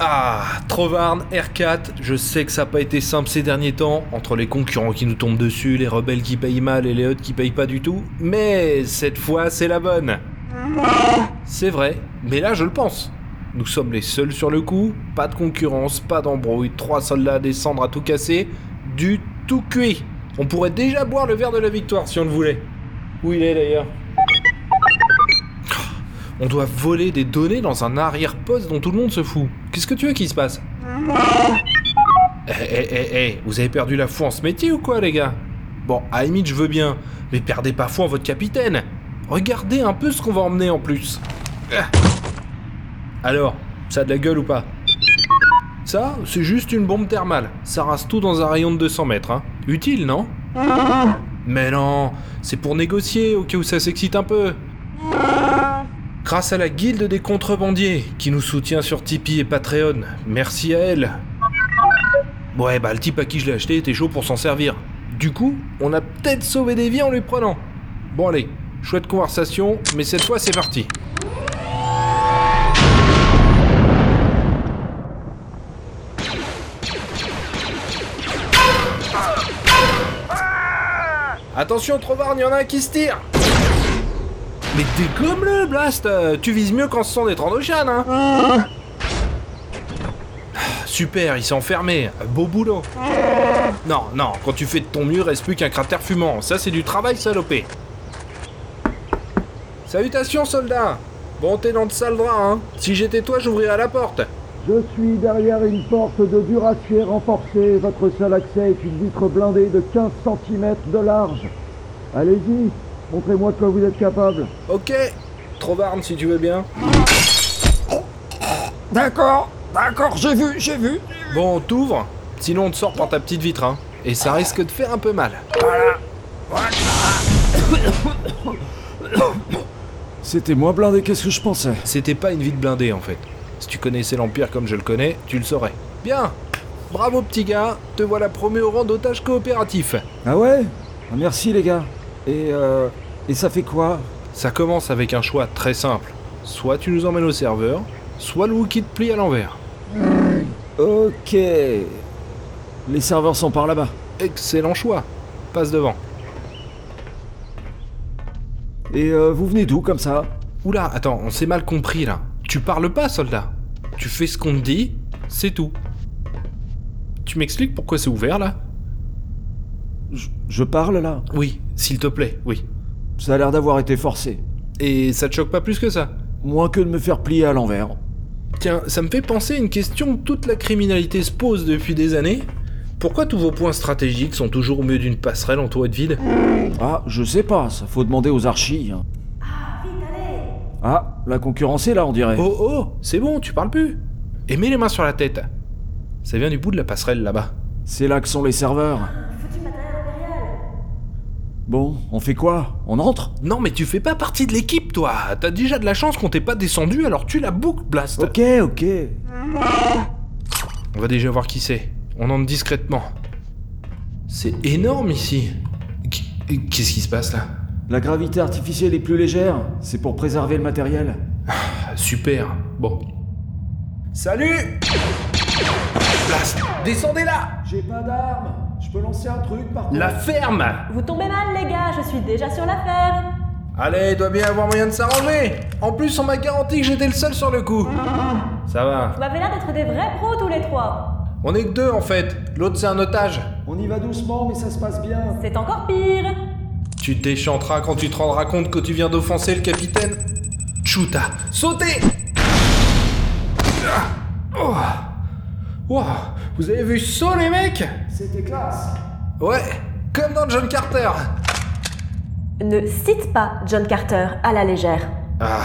Ah, Trovarne, R4, je sais que ça n'a pas été simple ces derniers temps, entre les concurrents qui nous tombent dessus, les rebelles qui payent mal et les autres qui payent pas du tout, mais cette fois c'est la bonne. C'est vrai, mais là je le pense. Nous sommes les seuls sur le coup, pas de concurrence, pas d'embrouille, trois soldats à descendre à tout casser, du tout cuit. On pourrait déjà boire le verre de la victoire si on le voulait. Où il est d'ailleurs? On doit voler des données dans un arrière-poste dont tout le monde se fout. Qu'est-ce que tu veux qu'il se passe Eh, eh, eh, eh, vous avez perdu la foi en ce métier ou quoi, les gars? Bon, à je veux bien, mais perdez pas foi en votre capitaine. Regardez un peu ce qu'on va emmener en plus. Ah. Alors, ça a de la gueule ou pas? Ça, c'est juste une bombe thermale. Ça rase tout dans un rayon de 200 mètres, hein. Utile, non? Mais non, c'est pour négocier au cas où ça s'excite un peu. Grâce à la guilde des contrebandiers qui nous soutient sur Tipeee et Patreon. Merci à elle. Ouais, bah le type à qui je l'ai acheté était chaud pour s'en servir. Du coup, on a peut-être sauvé des vies en lui prenant. Bon allez, chouette conversation, mais cette fois c'est parti. Attention, Trovarne, il y en a un qui se tire Mais dégomme-le, Blast euh, Tu vises mieux qu'en se sont des Trandoshan, hein Ah, Super, il s'est enfermé. Beau boulot. Non, non, quand tu fais de ton mieux, reste plus qu'un cratère fumant. Ça, c'est du travail salopé. Salutations, soldat Bon, t'es dans de sale drap, hein Si j'étais toi, j'ouvrirais la porte. Je suis derrière une porte de duracier renforcée. Votre seul accès est une vitre blindée de 15 cm de large. Allez-y, montrez-moi de quoi vous êtes capable. Ok. Trovarne, si tu veux bien. D'accord, d'accord, j'ai vu, j'ai vu. Bon, t'ouvres. Sinon, on te sort par ta petite vitre, hein. Et ça risque de faire un peu mal. C'était moins blindé qu'est-ce que je pensais. C'était pas une vitre blindée, en fait. Si tu connaissais l'Empire comme je le connais, tu le saurais. Bien Bravo, petit gars Te voilà promu au rang d'otage coopératif. Ah ouais? Ah, Merci les gars. Et euh, et ça fait quoi? Ça commence avec un choix très simple. Soit tu nous emmènes au serveur, soit le Wookie te plie à l'envers. Ok. Les serveurs sont par là-bas. Excellent choix. Passe devant. Et euh, vous venez d'où comme ça? Oula, attends, on s'est mal compris là. Tu parles pas, soldat. Tu fais ce qu'on te dit, c'est tout. Tu m'expliques pourquoi c'est ouvert là? Je, je parle là Oui, s'il te plaît, oui. Ça a l'air d'avoir été forcé. Et ça te choque pas plus que ça? Moins que de me faire plier à l'envers. Tiens, ça me fait penser à une question que toute la criminalité se pose depuis des années. Pourquoi tous vos points stratégiques sont toujours au milieu d'une passerelle entourée de vide Ah, je sais pas, ça faut demander aux archis. hein. Ah, la concurrence est là, on dirait. Oh oh, c'est bon, tu parles plus. Et mets les mains sur la tête. Ça vient du bout de la passerelle là-bas. C'est là que sont les serveurs. Bon, on fait quoi? On entre? Non mais tu fais pas partie de l'équipe toi T'as déjà de la chance qu'on t'ait pas descendu alors tu la boucles Blast Ok, ok. On va déjà voir qui c'est. On entre discrètement. C'est énorme ici. Qu- Qu'est-ce qui se passe là? La gravité artificielle est plus légère, c'est pour préserver le matériel. Ah, Super. Bon. Salut Blast Descendez là J'ai pas d'armes peux lancer un truc par La ferme Vous tombez mal, les gars, je suis déjà sur la ferme. Allez, il doit bien avoir moyen de s'arranger En plus, on m'a garanti que j'étais le seul sur le coup. Ça va. Vous m'avez l'air d'être des vrais pros tous les trois. On est que deux en fait. L'autre c'est un otage. On y va doucement, mais ça se passe bien. C'est encore pire. Tu te déchanteras quand tu te rendras compte que tu viens d'offenser le capitaine. Chuta, sautez Ah. Oh. Wow. Vous avez vu saut les mecs? C'était classe Ouais, comme dans John Carter. Ne cite pas John Carter à la légère. Ah.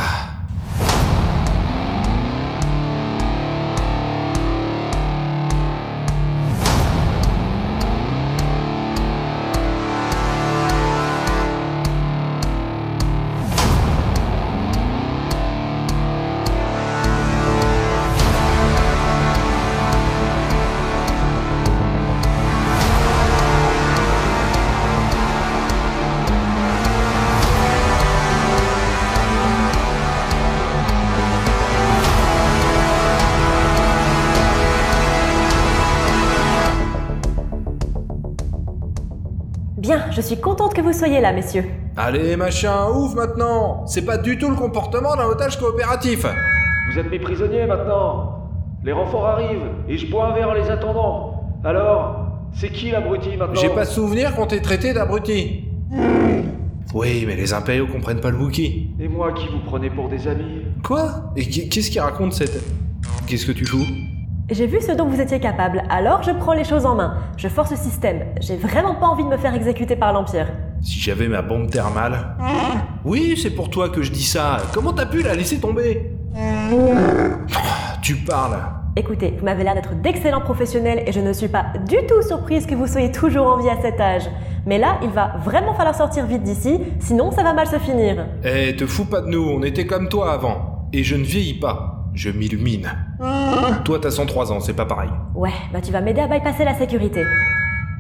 Je suis contente que vous soyez là, messieurs. Allez, machin, ouvre maintenant C'est pas du tout le comportement d'un otage coopératif Vous êtes mes prisonniers maintenant. Les renforts arrivent et je bois un verre en les attendant. Alors, c'est qui l'abruti maintenant J'ai pas souvenir qu'on t'ait traité d'abruti. Oui, mais les impériaux comprennent pas le Wookie. Et moi qui vous prenez pour des amis Quoi? Et qu'est-ce qu'il raconte cette... Qu'est-ce que tu fous? J'ai vu ce dont vous étiez capable, alors je prends les choses en main. Je force le système. J'ai vraiment pas envie de me faire exécuter par l'Empire. Si j'avais ma bombe thermale... Oui, c'est pour toi que je dis ça. Comment t'as pu la laisser tomber? Tu parles. Écoutez, vous m'avez l'air d'être d'excellents professionnels et je ne suis pas du tout surprise que vous soyez toujours en vie à cet âge. Mais là, il va vraiment falloir sortir vite d'ici, sinon ça va mal se finir. Eh, te fous pas de nous, on était comme toi avant. Et je ne vieillis pas, je m'illumine. Toi, t'as 103 ans, c'est pas pareil. Ouais, bah tu vas m'aider à bypasser la sécurité.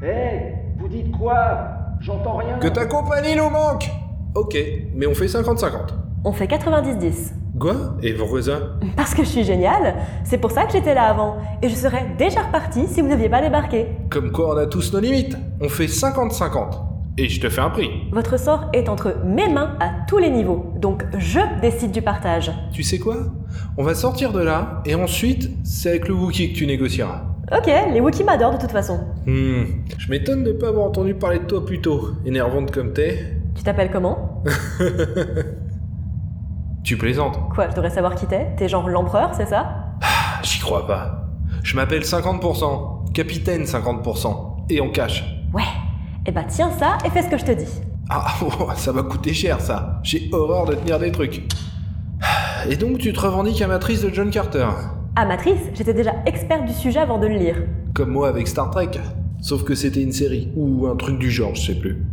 Hé Vous dites quoi? J'entends rien. Que ta compagnie nous manque Ok, mais on fait 50-50. On fait 90-10. Quoi? Et pourquoi ça Parce que je suis géniale, c'est pour ça que j'étais là avant. Et je serais déjà repartie si vous n'aviez pas débarqué. Comme quoi on a tous nos limites. On fait 50-50. Et je te fais un prix. Votre sort est entre mes mains à tous les niveaux, donc je décide du partage. Tu sais quoi? On va sortir de là, et ensuite, c'est avec le Wookie que tu négocieras. Ok, les Wookiees m'adorent de toute façon. Hmm, je m'étonne de pas avoir entendu parler de toi plus tôt, énervante comme t'es. Tu t'appelles comment? Tu plaisantes Quoi, je devrais savoir qui t'es? T'es genre l'empereur, c'est ça? Ah, J'y crois pas. Je m'appelle 50%, capitaine 50%, et en cash. Ouais. Eh bah tiens ça et fais ce que je te dis. Ah, oh, ça va coûter cher ça. J'ai horreur de tenir des trucs. Et donc tu te revendiques amatrice de John Carter? Amatrice, j'étais déjà experte du sujet avant de le lire. Comme moi avec Star Trek. Sauf que c'était une série, ou un truc du genre, je sais plus.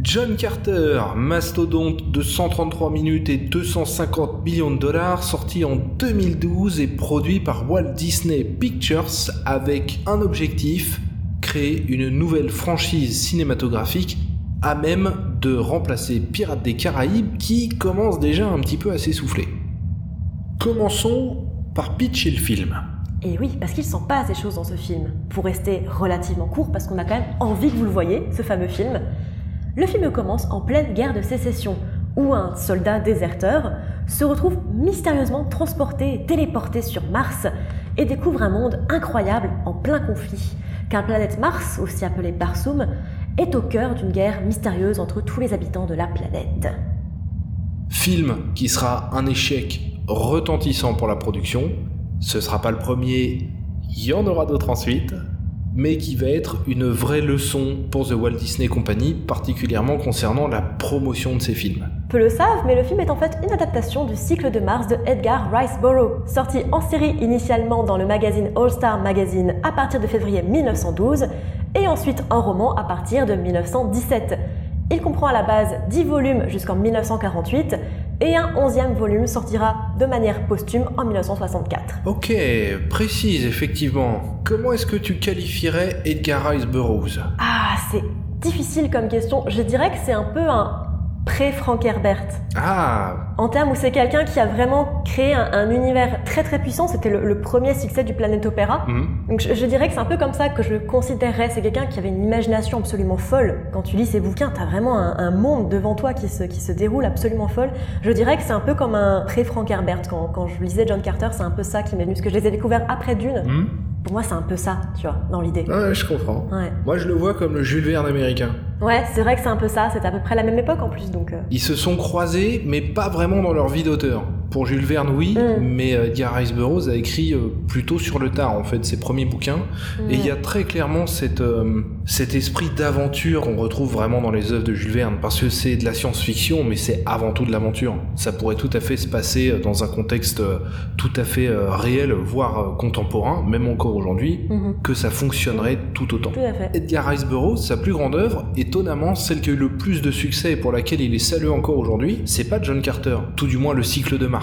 John Carter, mastodonte de 133 minutes et 250 millions de dollars, sorti en 2012 et produit par Walt Disney Pictures avec un objectif, créer une nouvelle franchise cinématographique à même de remplacer Pirates des Caraïbes qui commence déjà un petit peu à s'essouffler. Commençons par pitcher le film. Et oui, parce qu'il s'en passe des choses dans ce film. Pour rester relativement court, parce qu'on a quand même envie que vous le voyez, ce fameux film. Le film commence en pleine guerre de sécession, où un soldat déserteur se retrouve mystérieusement transporté téléporté sur Mars et découvre un monde incroyable en plein conflit. Car la planète Mars, aussi appelée Barsoom, est au cœur d'une guerre mystérieuse entre tous les habitants de la planète. Film qui sera un échec retentissant pour la production. Ce sera pas le premier, il y en aura d'autres ensuite, mais qui va être une vraie leçon pour The Walt Disney Company, particulièrement concernant la promotion de ses films. Peu le savent, mais le film est en fait une adaptation du cycle de Mars de Edgar Rice Burroughs, sorti en série initialement dans le magazine All Star Magazine à partir de février 1912 et ensuite en roman à partir de 1917. Il comprend à la base 10 volumes jusqu'en 1948 et un 11e volume sortira de manière posthume en 1964. Ok, précise effectivement. Comment est-ce que tu qualifierais Edgar Rice Burroughs? Ah, c'est difficile comme question. Je dirais que c'est un peu un pré-Frank Herbert. Ah, En termes où c'est quelqu'un qui a vraiment créé un, un univers très très puissant, c'était le, le premier succès du Planet Opera. hmm. Donc je, je dirais que c'est un peu comme ça que je le considérerais. C'est quelqu'un qui avait une imagination absolument folle. Quand tu lis ses bouquins, t'as vraiment un, un monde devant toi qui se, qui se déroule absolument folle. Je dirais que c'est un peu comme un pré-Frank Herbert. Quand, quand je lisais John Carter, c'est un peu ça qui m'est venu. Parce que je les ai découverts après Dune. Hmm. Pour moi, c'est un peu ça, tu vois, dans l'idée. Ouais, je comprends. Ouais, Moi, je le vois comme le Jules Verne américain. ouais c'est vrai que c'est un peu ça. C'était à peu près la même époque en plus. Donc, euh, Ils se sont croisés, mais pas vraiment dans leur vie d'auteur. Pour Jules Verne, oui, Mm. mais euh, Edgar Rice Burroughs a écrit euh, plutôt sur le tard, en fait, ses premiers bouquins. Et il y a très clairement cette, euh, cet esprit d'aventure qu'on retrouve vraiment dans les œuvres de Jules Verne, parce que c'est de la science-fiction, mais c'est avant tout de l'aventure. Ça pourrait tout à fait se passer dans un contexte tout à fait réel, voire contemporain, même encore aujourd'hui, mhm, que ça fonctionnerait tout autant. tout à fait. Edgar Rice Burroughs, sa plus grande œuvre, étonnamment celle qui a eu le plus de succès et pour laquelle il est salué encore aujourd'hui, c'est pas John Carter, tout du moins le cycle de Mars.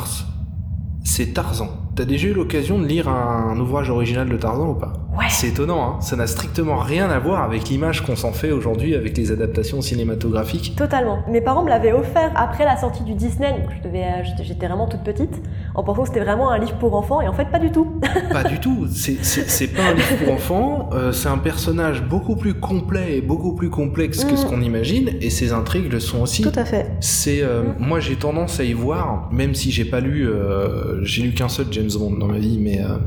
C'est Tarzan. T'as déjà eu l'occasion de lire un, ouvrage original de Tarzan ou pas Ouais. C'est étonnant, hein ça n'a strictement rien à voir avec l'image qu'on s'en fait aujourd'hui avec les adaptations cinématographiques. Totalement. Mes parents me l'avaient offert après la sortie du Disney, donc je devais, euh, j'étais- vraiment toute petite, en pensant que c'était vraiment un livre pour enfants, et en fait pas du tout. Pas du tout, c'est- pas un livre pour enfants, euh, c'est un personnage beaucoup plus complet et beaucoup plus complexe que ce Mm. qu'on imagine, et ses intrigues le sont aussi. à fait. C'est euh, Mm. moi j'ai tendance à y voir, même si j'ai pas lu, euh, j'ai lu qu'un seul James Bond dans ma vie, mais euh,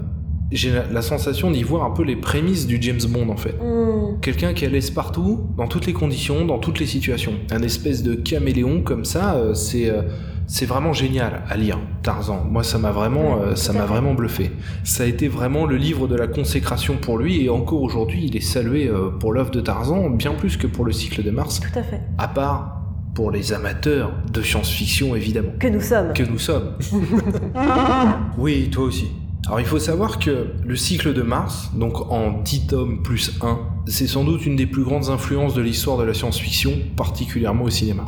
j'ai la, la sensation d'y voir un peu les prémices du James Bond en fait. Hmm. Quelqu'un qui laisse partout, dans toutes les conditions, dans toutes les situations. Un espèce de caméléon comme ça, euh, c'est euh, c'est vraiment génial à lire. Tarzan, moi ça m'a vraiment, euh, ça m'a vraiment bluffé. Ça a été vraiment le livre de la consécration pour lui et encore aujourd'hui il est salué pour l'œuvre de Tarzan bien plus que pour le cycle de Mars, Tout à fait. à part pour les amateurs de science-fiction évidemment Que nous sommes. que nous sommes. oui, toi aussi. Alors il faut savoir que le cycle de Mars, donc en 10 tomes plus 1, c'est sans doute une des plus grandes influences de l'histoire de la science-fiction, particulièrement au cinéma.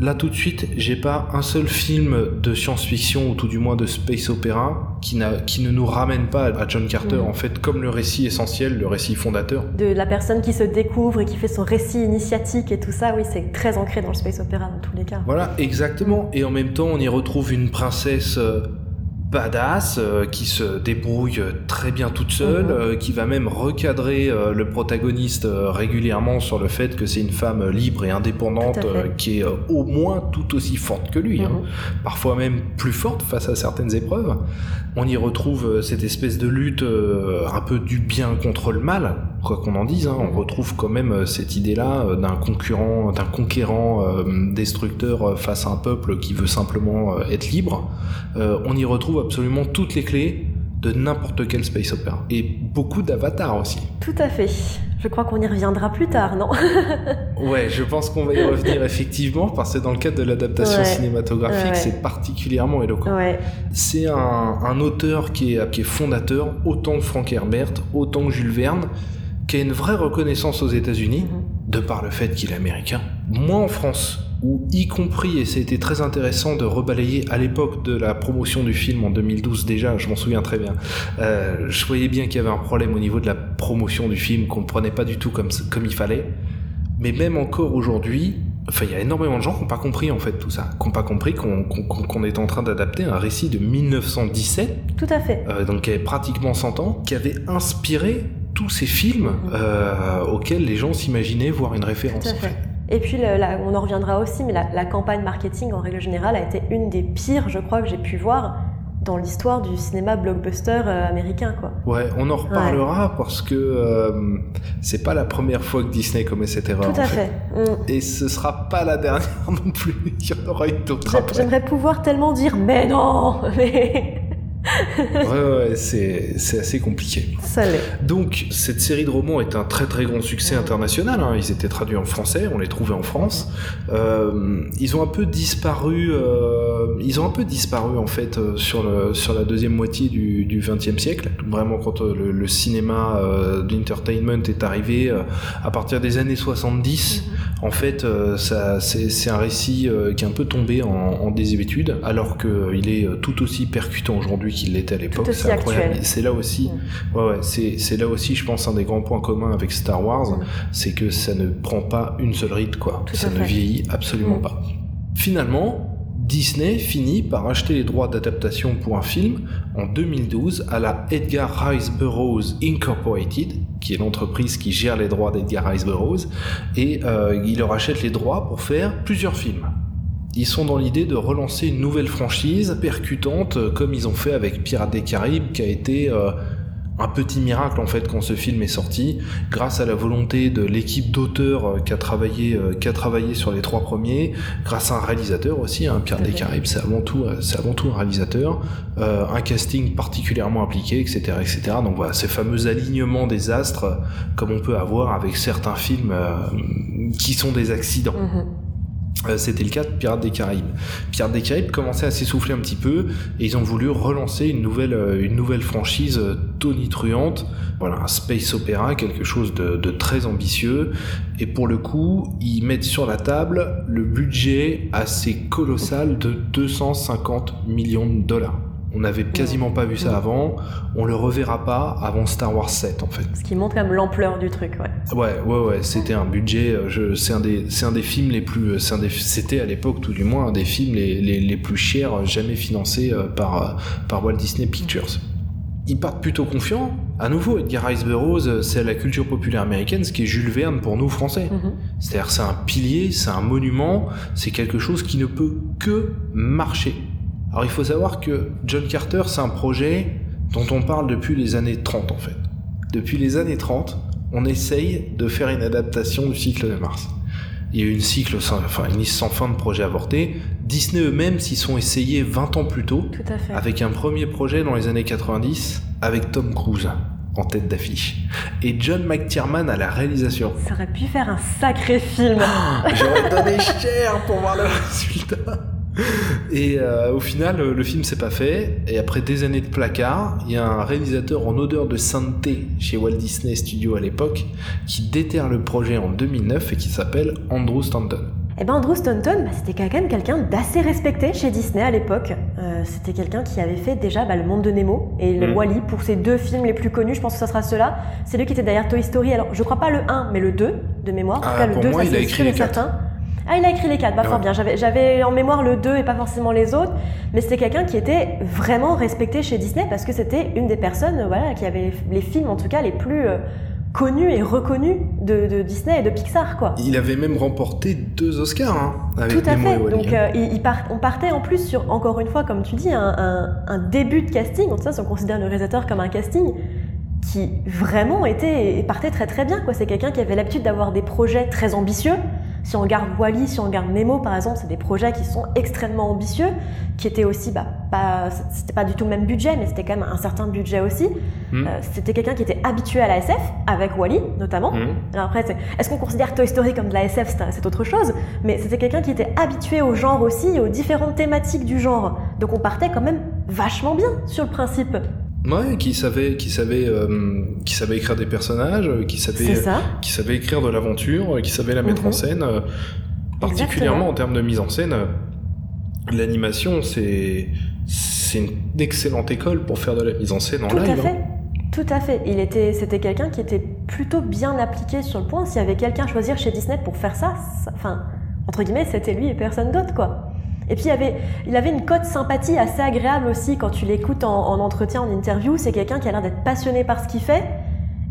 Là tout de suite, j'ai pas un seul film de science-fiction, ou tout du moins de space opéra, qui, qui ne nous ramène pas à John Carter, Mhm. en fait, comme le récit essentiel, le récit fondateur. De la personne qui se découvre et qui fait son récit initiatique et tout ça, oui, c'est très ancré dans le space opéra dans tous les cas. Voilà, exactement. Et en même temps, on y retrouve une princesse euh, badass euh, qui se débrouille très bien toute seule, Mhm. euh, qui va même recadrer euh, le protagoniste euh, régulièrement sur le fait que c'est une femme euh, libre et indépendante euh, qui est euh, au moins tout aussi forte que lui, hein. Mhm. parfois même plus forte face à certaines épreuves. On y retrouve euh, cette espèce de lutte euh, un peu du bien contre le mal, quoi qu'on en dise. hein. On retrouve quand même euh, cette idée-là d'un concurrent, d'un conquérant destructeur face à un peuple qui veut simplement être libre. On y retrouve absolument toutes les clés de n'importe quel space opera. Et beaucoup d'avatars aussi. Tout à fait. Je crois qu'on y reviendra plus tard, non? Ouais, je pense qu'on va y revenir effectivement parce que dans le cadre de l'adaptation Ouais. cinématographique, Ouais, c'est particulièrement éloquent. Ouais. C'est un, un auteur qui est, qui est fondateur, autant que Frank Herbert, autant que Jules Verne, qui a une vraie reconnaissance aux États-Unis, Mhm. de par le fait qu'il est américain. Moins en France, où y compris, et été très intéressant de rebalayer à l'époque de la promotion du film en 2012 déjà, je m'en souviens très bien, euh, je voyais bien qu'il y avait un problème au niveau de la promotion du film, qu'on ne prenait pas du tout comme, comme il fallait. Mais même encore aujourd'hui, enfin, il y a énormément de gens qui n'ont pas compris en fait tout ça, qui n'ont pas compris qu'on est en train d'adapter un récit de 1917, Tout à fait. euh, donc qui avait pratiquement 100 ans, qui avait inspiré tous ces films euh, auxquels les gens s'imaginaient voir une référence. Tout à fait. Et puis, la- on en reviendra aussi, mais la, la campagne marketing, en règle générale, a été une des pires, je crois, que j'ai pu voir dans l'histoire du cinéma blockbuster euh, américain, quoi. Ouais, on en reparlera parce que euh, c'est pas la première fois que Disney commet cette erreur. Tout en à fait. Mm. Et ce sera pas la dernière non plus. Il y en aura une après. J'aimerais pouvoir tellement dire, mais non Mais Ouais, ouais, c'est c'est assez compliqué. ça l'est. Donc, cette série de romans est un très très grand succès international. hein. Ils étaient traduits en français, on les trouvait en France. Euh, ils ont un peu disparu. euh, ils ont un peu disparu en fait euh, sur le sur la deuxième moitié du du XXe siècle. Vraiment, quand le, le cinéma euh, d'entertainment est arrivé à partir des années 70, en fait, euh, ça c'est un récit euh, qui est un peu tombé en, en désuétude, alors qu'il est euh, tout aussi percutant aujourd'hui qu'il l'était à l'époque. C'est incroyable. C'est là aussi. Ouais, ouais, c'est, c'est là aussi, je pense, un des grands points communs avec Star Wars, Mm. c'est que ça ne prend pas une seule ride, quoi. Tout ça ne fait. vieillit absolument Mm. pas. Finalement, Disney finit par acheter les droits d'adaptation pour un film en 2012 à la Edgar Rice Burroughs Incorporated, qui est l'entreprise qui gère les droits d'Edgar Rice Burroughs, et euh, il leur achète les droits pour faire plusieurs films. Ils sont dans l'idée de relancer une nouvelle franchise percutante, euh, comme ils ont fait avec Pirates des Caraïbes, qui a été euh, un petit miracle en fait quand ce film est sorti, grâce à la volonté de l'équipe d'auteurs euh, qui a travaillé, euh, qui a travaillé sur les trois premiers, grâce à un réalisateur aussi. Hein, Pirates des Ok. Caraïbes, c'est avant tout, euh, c'est avant tout un réalisateur, euh, un casting particulièrement impliqué, etc., etc. Donc voilà, ces fameux alignements des astres, comme on peut avoir avec certains films euh, qui sont des accidents. Mhm. Euh, C'était le cas de Pirates des Caraïbes. Pirates des Caraïbes commençait à s'essouffler un petit peu et ils ont voulu relancer une nouvelle, euh, une nouvelle franchise euh, tonitruante. Voilà, un space opéra, quelque chose de, de très ambitieux. Et pour le coup, ils mettent sur la table le budget assez colossal de 250 millions de dollars. On n'avait quasiment pas vu ça avant. On le reverra pas avant Star Wars 7 en fait. Ce qui montre quand même l'ampleur du truc, ouais. Ouais, ouais, ouais. C'était un budget. euh, C'est un des, c'est un des films les plus. euh, C'était à l'époque tout du moins un des films les, les, les plus chers euh, jamais financés par par Walt Disney Pictures. Ils partent plutôt confiants. À nouveau, Edgar Rice Burroughs, c'est la culture populaire américaine, ce qui est Jules Verne pour nous français. Mhm. C'est-à-dire, c'est un pilier, c'est un monument, c'est quelque chose qui ne peut que marcher. Alors, il faut savoir que John Carter, c'est un projet dont on parle depuis les années 30, en fait. Depuis les années 30, on essaye de faire une adaptation du cycle de Mars. Il y a eu une cycle sans, enfin, une liste sans fin de projets avortés. Disney eux-mêmes s'y sont essayés 20 ans plus tôt, Tout à fait. avec un premier projet dans les années 90, avec Tom Cruise en tête d'affiche. Et John McTiernan à la réalisation. Ça aurait pu faire un sacré film. J'aurais donné cher pour voir le résultat. Et euh, au final, le, film s'est pas fait. Et après des années de placard, il y a un réalisateur en odeur de sainteté chez Walt Disney Studios à l'époque qui déterre le projet en 2009 et qui s'appelle Andrew Stanton. Et ben Andrew Stanton, bah, c'était quand même quelqu'un d'assez respecté chez Disney à l'époque. Euh, c'était quelqu'un qui avait fait déjà bah, Le Monde de Nemo et le Mhm. Wally pour ses deux films les plus connus. Je pense que ça sera ceux-là. C'est lui qui était derrière Toy Story. Alors, je crois pas le 1, mais le 2 de mémoire. En tout Ah, cas, le pour 2, moi, ça il a écrit les quatre. Ah, il a écrit les quatre, bah fort Ouais. bien. J'avais, en mémoire le 2 et pas forcément les autres, mais c'était quelqu'un qui était vraiment respecté chez Disney parce que c'était une des personnes, euh, voilà, qui avait les films en tout cas les plus euh, connus et reconnus de, de Disney et de Pixar, quoi. Il avait même remporté deux Oscars hein, avec Tout à Nemo fait. Donc, euh, il, il part- on partait en plus sur, encore une fois, comme tu dis, un, un- un début de casting. En tout cas, si on considère le réalisateur comme un casting qui vraiment était et partait très très bien. quoi. C'est quelqu'un qui avait l'habitude d'avoir des projets très ambitieux. Si on regarde Wally, si on regarde Nemo, par exemple, c'est des projets qui sont extrêmement ambitieux, qui étaient aussi, bah, pas, c'était pas du tout le même budget, mais c'était quand même un certain budget aussi. Mm. Euh, c'était quelqu'un qui était habitué à la SF, avec Wally notamment. Alors après, c'est- est-ce qu'on considère Toy Story comme de la SF C'est c'est autre chose, mais c'était quelqu'un qui était habitué au genre aussi et aux différentes thématiques du genre. Donc on partait quand même vachement bien sur le principe. Ouais, qui savait, qui savait, euh, qui savait écrire des personnages, euh, qui savait, qui savait écrire de l'aventure, euh, qui savait la mettre Mhm. en scène. euh, Particulièrement Exactement. en termes de mise en scène, l'animation, c'est c'est une excellente école pour faire de la mise en scène en Tout live. à hein. fait. Tout à fait. Il était, c'était quelqu'un qui était plutôt bien appliqué sur le point. S'il y avait quelqu'un à choisir chez Disney pour faire ça, ça- enfin, entre guillemets, c'était lui et personne d'autre, quoi. Et puis il avait, il avait une cote sympathie assez agréable aussi quand tu l'écoutes en, en entretien, en interview. C'est quelqu'un qui a l'air d'être passionné par ce qu'il fait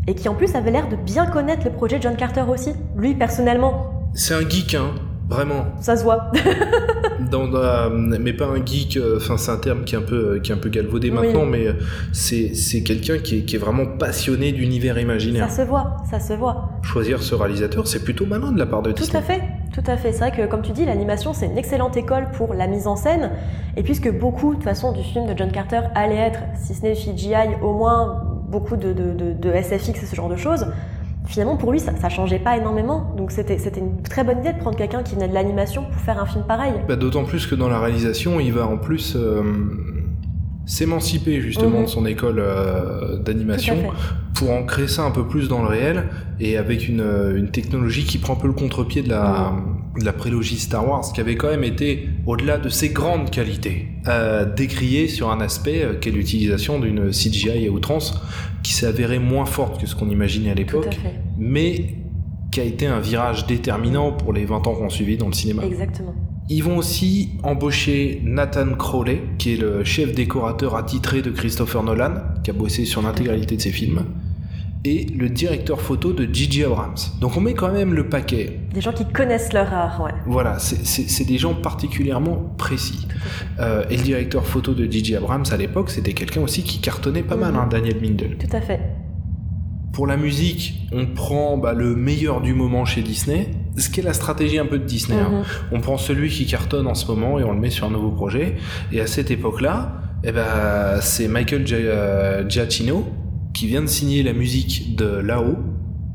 et qui en plus avait l'air de bien connaître le projet de John Carter aussi. Lui personnellement, C'est un geek, hein, vraiment. ça se voit. Dans, dans- mais pas un geek. euh, Enfin, c'est un terme qui est un peu, qui est un peu galvaudé Oui. maintenant, mais euh, c'est c'est quelqu'un qui est, qui est vraiment passionné d'univers imaginaire. ça se voit, ça se voit. Choisir ce réalisateur, c'est plutôt malin de la part de Tout Disney. à fait, tout à fait. C'est vrai que, comme tu dis, l'animation, c'est une excellente école pour la mise en scène. Et puisque beaucoup, de toute façon, du film de John Carter allait être, si ce n'est CGI, au moins beaucoup de, de, de, SFX et ce genre de choses, finalement, pour lui, ça, ça changeait pas énormément. Donc, c'était c'était une très bonne idée de prendre quelqu'un qui venait de l'animation pour faire un film pareil. Bah, D'autant plus que dans la réalisation, il va en plus euh, s'émanciper justement Mhm. de son école euh, d'animation pour ancrer ça un peu plus dans le réel et avec une, euh, une technologie qui prend un peu le contre-pied de la, de la prélogie Star Wars qui avait quand même été, au-delà de ses grandes qualités, euh, décriée sur un aspect euh, qu'est l'utilisation d'une CGI à outrance qui s'est avérée moins forte que ce qu'on imaginait à l'époque, mais qui a été un virage déterminant pour les 20 ans qu'on suivi dans le cinéma. Exactement. Ils vont aussi embaucher Nathan Crowley, qui est le chef décorateur attitré de Christopher Nolan, qui a bossé sur l'intégralité de ses films, et le directeur photo de Gigi Abrams. Donc on met quand même le paquet. Des gens qui connaissent leur art, ouais. Voilà, c'est- des gens particulièrement précis. Euh, et le directeur photo de Gigi Abrams à l'époque, c'était quelqu'un aussi qui cartonnait pas mal, Mhm. hein, Daniel Mindel. Tout à fait. Pour la musique, on prend bah, le meilleur du moment chez Disney, ce qui est la stratégie un peu de Disney. hein. Mhm. On prend celui qui cartonne en ce moment et on le met sur un nouveau projet. Et à cette époque-là, eh ben, c'est Michael euh, Giacchino qui vient de signer la musique de là-haut,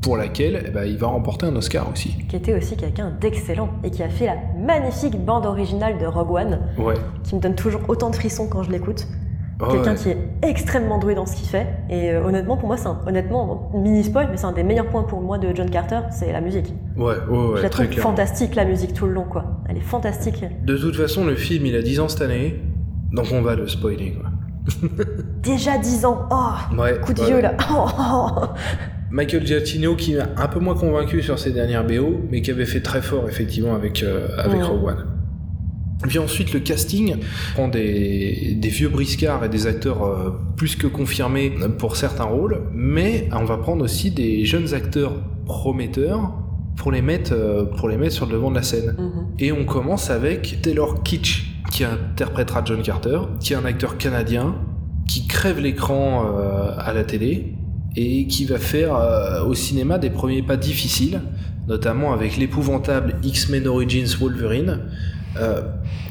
pour laquelle eh ben, il va remporter un Oscar aussi. Qui était aussi quelqu'un d'excellent et qui a fait la magnifique bande originale de Rogue One, Ouais. qui me donne toujours autant de frissons quand je l'écoute. Quelqu'un ouais. qui est extrêmement doué dans ce qu'il fait. Et euh, honnêtement, pour moi, c'est un, honnêtement, mini spoil, mais c'est un des meilleurs points pour moi de John Carter, c'est la musique. Ouais, ouais, ouais, je la très trouve clairement. fantastique, la musique, tout le long, quoi. Elle est fantastique. De toute façon, le film, il a 10 ans cette année, donc on va le spoiler, quoi. Déjà 10 ans. Oh, Ouais. coup de ouais. vieux là. Oh, oh, oh. Michael Giacchino qui m'a un peu moins convaincu sur ses dernières BO, mais qui avait fait très fort effectivement avec, euh, avec. Rogue One. Puis ensuite le casting prend des, des vieux briscards et des acteurs euh, plus que confirmés pour certains rôles, mais on va prendre aussi des jeunes acteurs prometteurs pour les mettre, euh, pour les mettre sur le devant de la scène. Mhm. Et on commence avec Taylor Kitsch, qui interprétera John Carter, qui est un acteur canadien, qui crève l'écran euh, à la télé, et qui va faire euh, au cinéma des premiers pas difficiles, notamment avec l'épouvantable X-Men Origins Wolverine, euh,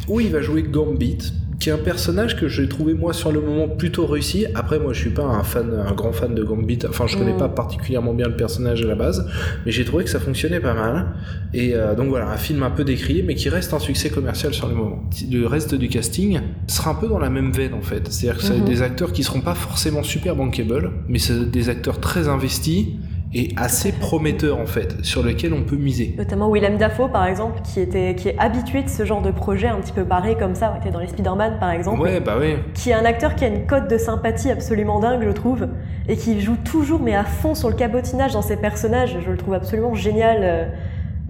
où il va jouer Gambit, qui est un personnage que j'ai trouvé moi sur le moment plutôt réussi. Après moi je suis pas un fan, un grand fan de Gambit, enfin je connais Mm. pas particulièrement bien le personnage à la base, mais j'ai trouvé que ça fonctionnait pas mal. Et euh, donc voilà, un film un peu décrié, mais qui reste un succès commercial sur le moment. Le reste du casting sera un peu dans la même veine en fait. C'est-à-dire que c'est Mhm. des acteurs qui seront pas forcément super bankable, mais c'est des acteurs très investis et assez prometteurs en fait, sur lesquels on peut miser. Notamment Willem Dafoe, par exemple, qui, était, qui est habitué de ce genre de projet un petit peu barré comme ça, qui était dans les Spider-Man, par exemple. Ouais, bah ouais. Qui est un acteur qui a une cote de sympathie absolument dingue, je trouve, et qui joue toujours, mais à fond sur le cabotinage dans ses personnages. Je le trouve absolument génial.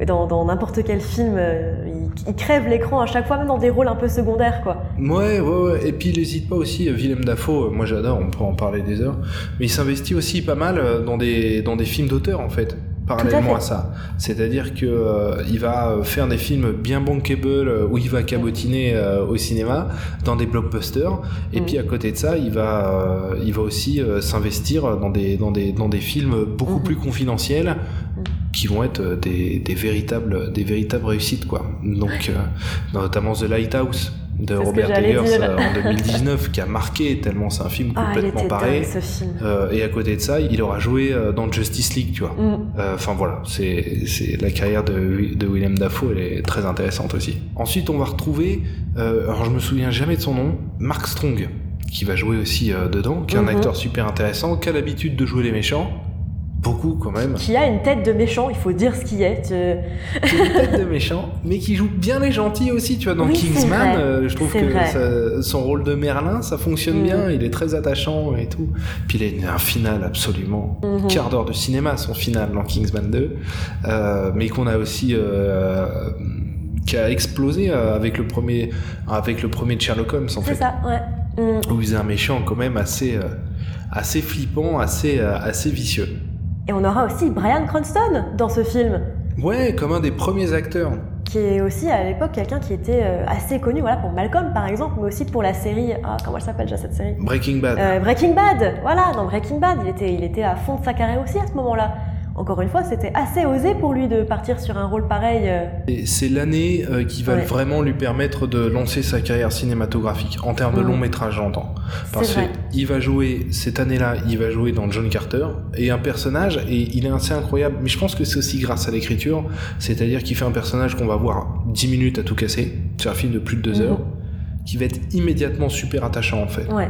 Dans n'importe quel film, euh, il, il crève l'écran à chaque fois, même dans des rôles un peu secondaires, quoi. Ouais, ouais, ouais. Et puis il n'hésite pas aussi, Willem Dafoe, euh, moi j'adore, on peut en parler des heures, mais il s'investit aussi pas mal euh, dans des, dans des films d'auteur en fait, parallèlement à, ça. C'est-à-dire que euh, il va faire des films bien bankable euh, où il va cabotiner euh, au cinéma, dans des blockbusters, et Mm. puis à côté de ça, il va, il va aussi s'investir dans des, dans, des, dans des films beaucoup Mhm. plus confidentiels qui vont être euh, des, des, véritables, des véritables réussites, quoi. Donc, euh, notamment The Lighthouse de Robert Eggers euh, en 2019 qui a marqué tellement c'est un film Ah, complètement film. Euh, et à côté de ça, il aura joué dans Justice League, tu vois. Mm. Euh, Enfin voilà, c'est c'est- la carrière de, de Willem Dafoe, elle est très intéressante aussi. Ensuite, on va retrouver, euh, alors je me souviens jamais de son nom, Mark Strong, qui va jouer aussi dedans, qui est un Mhm. acteur super intéressant, qui a l'habitude de jouer les méchants, beaucoup quand même, Qui a une tête de méchant, il faut dire ce qui est. Tu- qui a une tête de méchant, mais qui joue bien les gentils aussi, tu vois. Dans Oui, c'est Kingsman, euh, je trouve C'est que ça- son rôle de Merlin, ça fonctionne Mhm. bien, il est très attachant et tout. Puis il a un final absolument Mhm. quart d'heure de cinéma, son final dans Kingsman 2, euh, mais qu'on a aussi. euh, qui a explosé euh, avec le premier avec le premier de Sherlock Holmes en C'est fait ça, ouais. Mm. où il faisait un méchant quand même assez euh, assez flippant assez euh, assez vicieux Et on aura aussi Brian Cranston dans ce film, ouais comme un des premiers acteurs qui est aussi à l'époque quelqu'un qui était euh, assez connu voilà, pour Malcolm par exemple, mais aussi pour la série. Ah, comment elle s'appelle déjà cette série? Breaking Bad Euh, Breaking Bad, voilà, dans Breaking Bad, il était, il était à fond de sa carrière aussi à ce moment-là. Encore une fois, c'était assez osé pour lui de partir sur un rôle pareil. euh. Et c'est l'année euh, qui va Ouais. vraiment lui permettre de lancer sa carrière cinématographique, en termes de Mhm. long métrage, j'entends. Parce qu'il va jouer, cette année-là, il va jouer dans John Carter, et un personnage, et il est assez incroyable, mais je pense que c'est aussi grâce à l'écriture, c'est-à-dire qu'il fait un personnage qu'on va voir 10 minutes à tout casser, c'est un film de plus de 2 Mhm. heures, qui va être immédiatement super attachant en fait Ouais.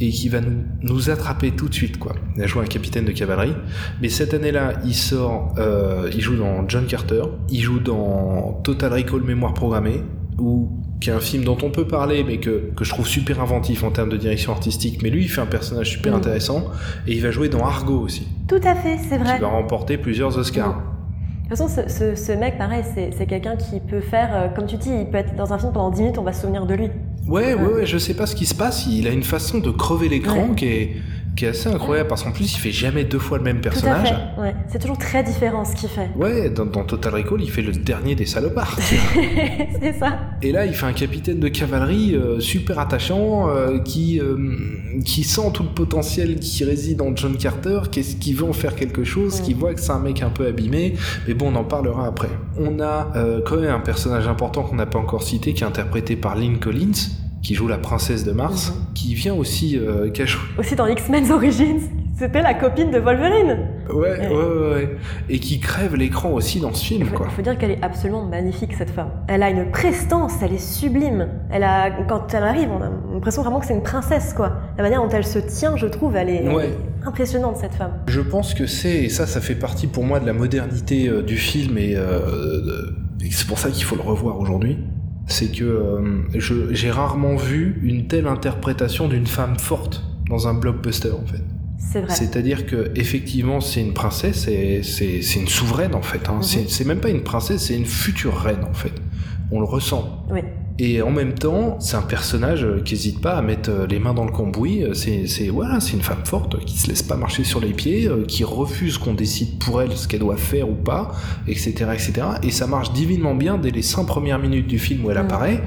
Et qui va nous, nous attraper tout de suite quoi. Il a joué un capitaine de cavalerie, mais cette année-là, il sort, euh, il joue dans John Carter, il joue dans Total Recall Mémoire Programmée, ou qui est un film dont on peut parler, mais que, que je trouve super inventif en termes de direction artistique. Mais lui, il fait un personnage super intéressant, et il va jouer dans Argo aussi, Tout à fait, c'est vrai. qui va remporter plusieurs Oscars. De toute façon, ce, ce- ce mec, pareil, c'est c'est quelqu'un qui peut faire, euh, comme tu dis, il peut être dans un film pendant 10 minutes, on va se souvenir de lui. Ouais, ouais, Ouais. je sais pas ce qui se passe. Il a une façon de crever l'écran Ouais. qui, est, qui est assez incroyable parce qu'en plus, il fait jamais deux fois le même Tout à personnage. fait. Ouais. C'est toujours très différent ce qu'il fait. Ouais, dans, dans Total Recall, il fait le dernier des salopards. c'est ça. Et là, il fait un capitaine de cavalerie euh, super attachant, euh, qui, euh, qui sent tout le potentiel qui réside en John Carter, qu'est-ce qui veut en faire quelque chose, qui voit que c'est un mec un peu abîmé. Mais bon, on en parlera après. On a quand même un personnage important qu'on n'a pas encore cité, qui est interprété par Lynn Collins, qui joue la princesse de Mars, Mhm. qui vient aussi, euh, qui joué- Aussi dans X-Men Origins, c'était la copine de Wolverine. Ouais, ouais, ouais, ouais. Et qui crève l'écran aussi dans ce film, Il faut, quoi. il faut dire qu'elle est absolument magnifique cette femme. Elle a une prestance, elle est sublime. Elle a, quand elle arrive, on a l'impression vraiment que c'est une princesse quoi. La manière dont elle se tient, je trouve, elle est, Ouais. impressionnante cette femme. Je pense que c'est, et ça, ça fait partie pour moi de la modernité euh, du film, et, euh, et c'est pour ça qu'il faut le revoir aujourd'hui. C'est que euh, j'ai rarement vu une telle interprétation d'une femme forte dans un blockbuster en fait. C'est vrai. C'est-à-dire que effectivement c'est une princesse et c'est une souveraine en fait. hein. Mhm. C'est c'est même pas une princesse, c'est une future reine en fait. On le ressent. Oui. Et en même temps, c'est un personnage euh, qui n'hésite pas à mettre euh, les mains dans le cambouis. Euh, C'est, c'est voilà, c'est une femme forte qui se laisse pas marcher sur les pieds, qui refuse qu'on décide pour elle ce qu'elle doit faire ou pas, etc., etc. Et ça marche divinement bien dès les cinq premières minutes du film où elle Mm. apparaît.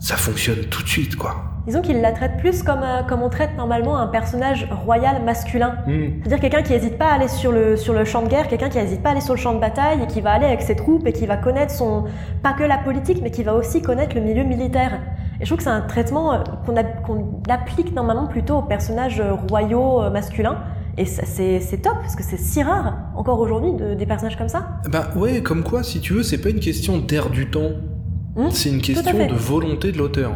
Ça fonctionne tout de suite, quoi. Disons qu'il la traite plus comme, euh, comme on traite normalement un personnage royal masculin. C'est-à-dire quelqu'un qui n'hésite pas à aller sur le, sur le champ de guerre, quelqu'un qui n'hésite pas à aller sur le champ de bataille et qui va aller avec ses troupes et qui va connaître son, pas que la politique, mais qui va aussi connaître le milieu militaire. Et je trouve que c'est un traitement euh, qu'on applique normalement plutôt aux personnages euh, royaux masculins. Et c'est top, parce que c'est si rare, encore aujourd'hui, de- des personnages comme ça. Bah ouais, comme quoi, si tu veux, c'est pas une question d'air du temps. Hmm, c'est une question de volonté de l'auteur.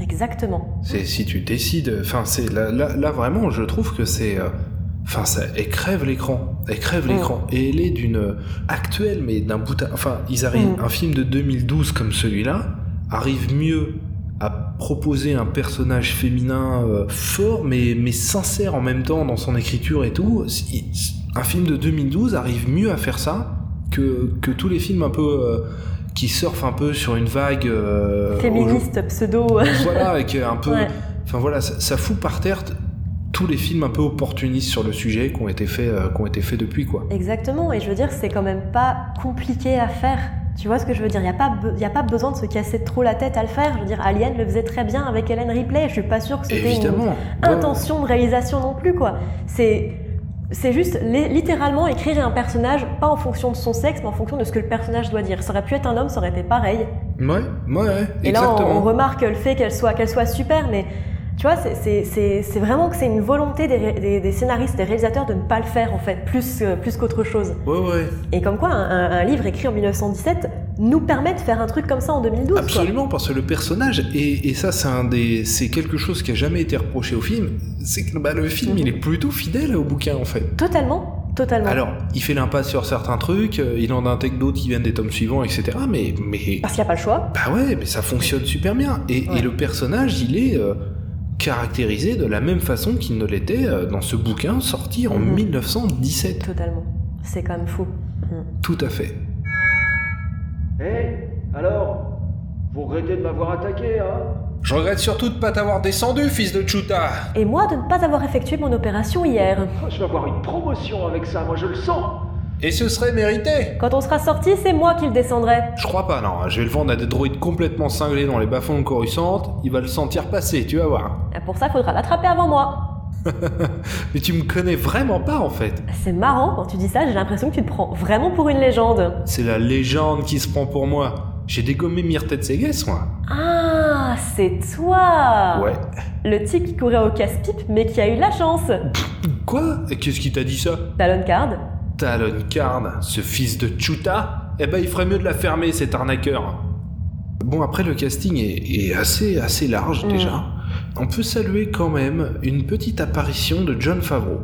Exactement. C'est si tu décides. Enfin, c'est là, là, là, vraiment, je trouve que c'est. euh, Enfin, ça, elle crève l'écran. Elle crève Mm. l'écran. Et elle est d'une actuelle, mais d'un bout à. Enfin, ils arrivent. Mm. Un film de 2012 comme celui-là arrive mieux à proposer un personnage féminin euh, fort, mais, mais sincère en même temps dans son écriture et tout. Un film de 2012 arrive mieux à faire ça que, que tous les films un peu. euh, qui surfent un peu sur une vague. euh, Féministe, pseudo. voilà, avec un peu. Ouais. Enfin voilà, ça, ça fout par terre tous les films un peu opportunistes sur le sujet qui ont été faits, euh, qui ont été faits depuis quoi. Exactement, et je veux dire, c'est quand même pas compliqué à faire. Tu vois ce que je veux dire? Il n'y a, pas y a pas besoin de se casser trop la tête à le faire. Je veux dire, Alien le faisait très bien avec Helen Ripley. Je suis pas sûre que c'était une. Ouais. intention de réalisation non plus, quoi. C'est. C'est juste li- littéralement écrire un personnage, pas en fonction de son sexe, mais en fonction de ce que le personnage doit dire. Ça aurait pu être un homme, ça aurait été pareil. Ouais, ouais, Et là, on, remarque le fait qu'elle soit, qu'elle soit super, mais tu vois, c'est- vraiment que c'est une volonté des, ré- des- des scénaristes, des réalisateurs de ne pas le faire, en fait, plus, euh, plus qu'autre chose. Ouais, ouais. Et comme quoi, un- un livre écrit en 1917 nous permet de faire un truc comme ça en 2012. quoi. Absolument, parce que le personnage, et, et ça c'est un des, c'est quelque chose qui a jamais été reproché au film, c'est que bah, le film Mhm. il est plutôt fidèle au bouquin en fait. Totalement, totalement. Alors, il fait l'impasse sur certains trucs, euh, il en intègre d'autres qui viennent des tomes suivants, etc. Mais, mais Parce qu'il n'y a pas le choix. Bah ouais, mais ça fonctionne super bien. Et, Ouais. et le personnage, il est euh, caractérisé de la même façon qu'il ne l'était euh, dans ce bouquin sorti en Mhm. 1917. Totalement. C'est quand même fou. Mm. Tout à fait. Eh Alors Vous regrettez de m'avoir attaqué, hein? Je regrette surtout de pas t'avoir descendu, fils de Chuta. Et moi, de ne pas avoir effectué mon opération hier. Oh, Je vais avoir une promotion avec ça, moi je le sens Et ce serait mérité. Quand on sera sorti, c'est moi qui le descendrai. Je crois pas, non. Je vais le vendre à des droïdes complètement cinglés dans les bas-fonds de Coruscant. Il va le sentir passer, tu vas voir. Et Pour ça, il faudra l'attraper avant moi. Mais tu me connais vraiment pas, en fait. C'est marrant, quand tu dis ça, j'ai l'impression que tu te prends vraiment pour une légende. C'est la légende qui se prend pour moi. J'ai dégommé Myrthe Segès, moi. Ah, c'est toi Ouais. Le type qui courait au casse-pipe, mais qui a eu la chance. Quoi? Qu'est-ce qui t'a dit ça? Talon Card. Talon Karn, ce fils de Chuta, eh ben il ferait mieux de la fermer, cet arnaqueur. Bon, après le casting est, est assez, assez large Mm. déjà. On peut saluer quand même une petite apparition de John Favreau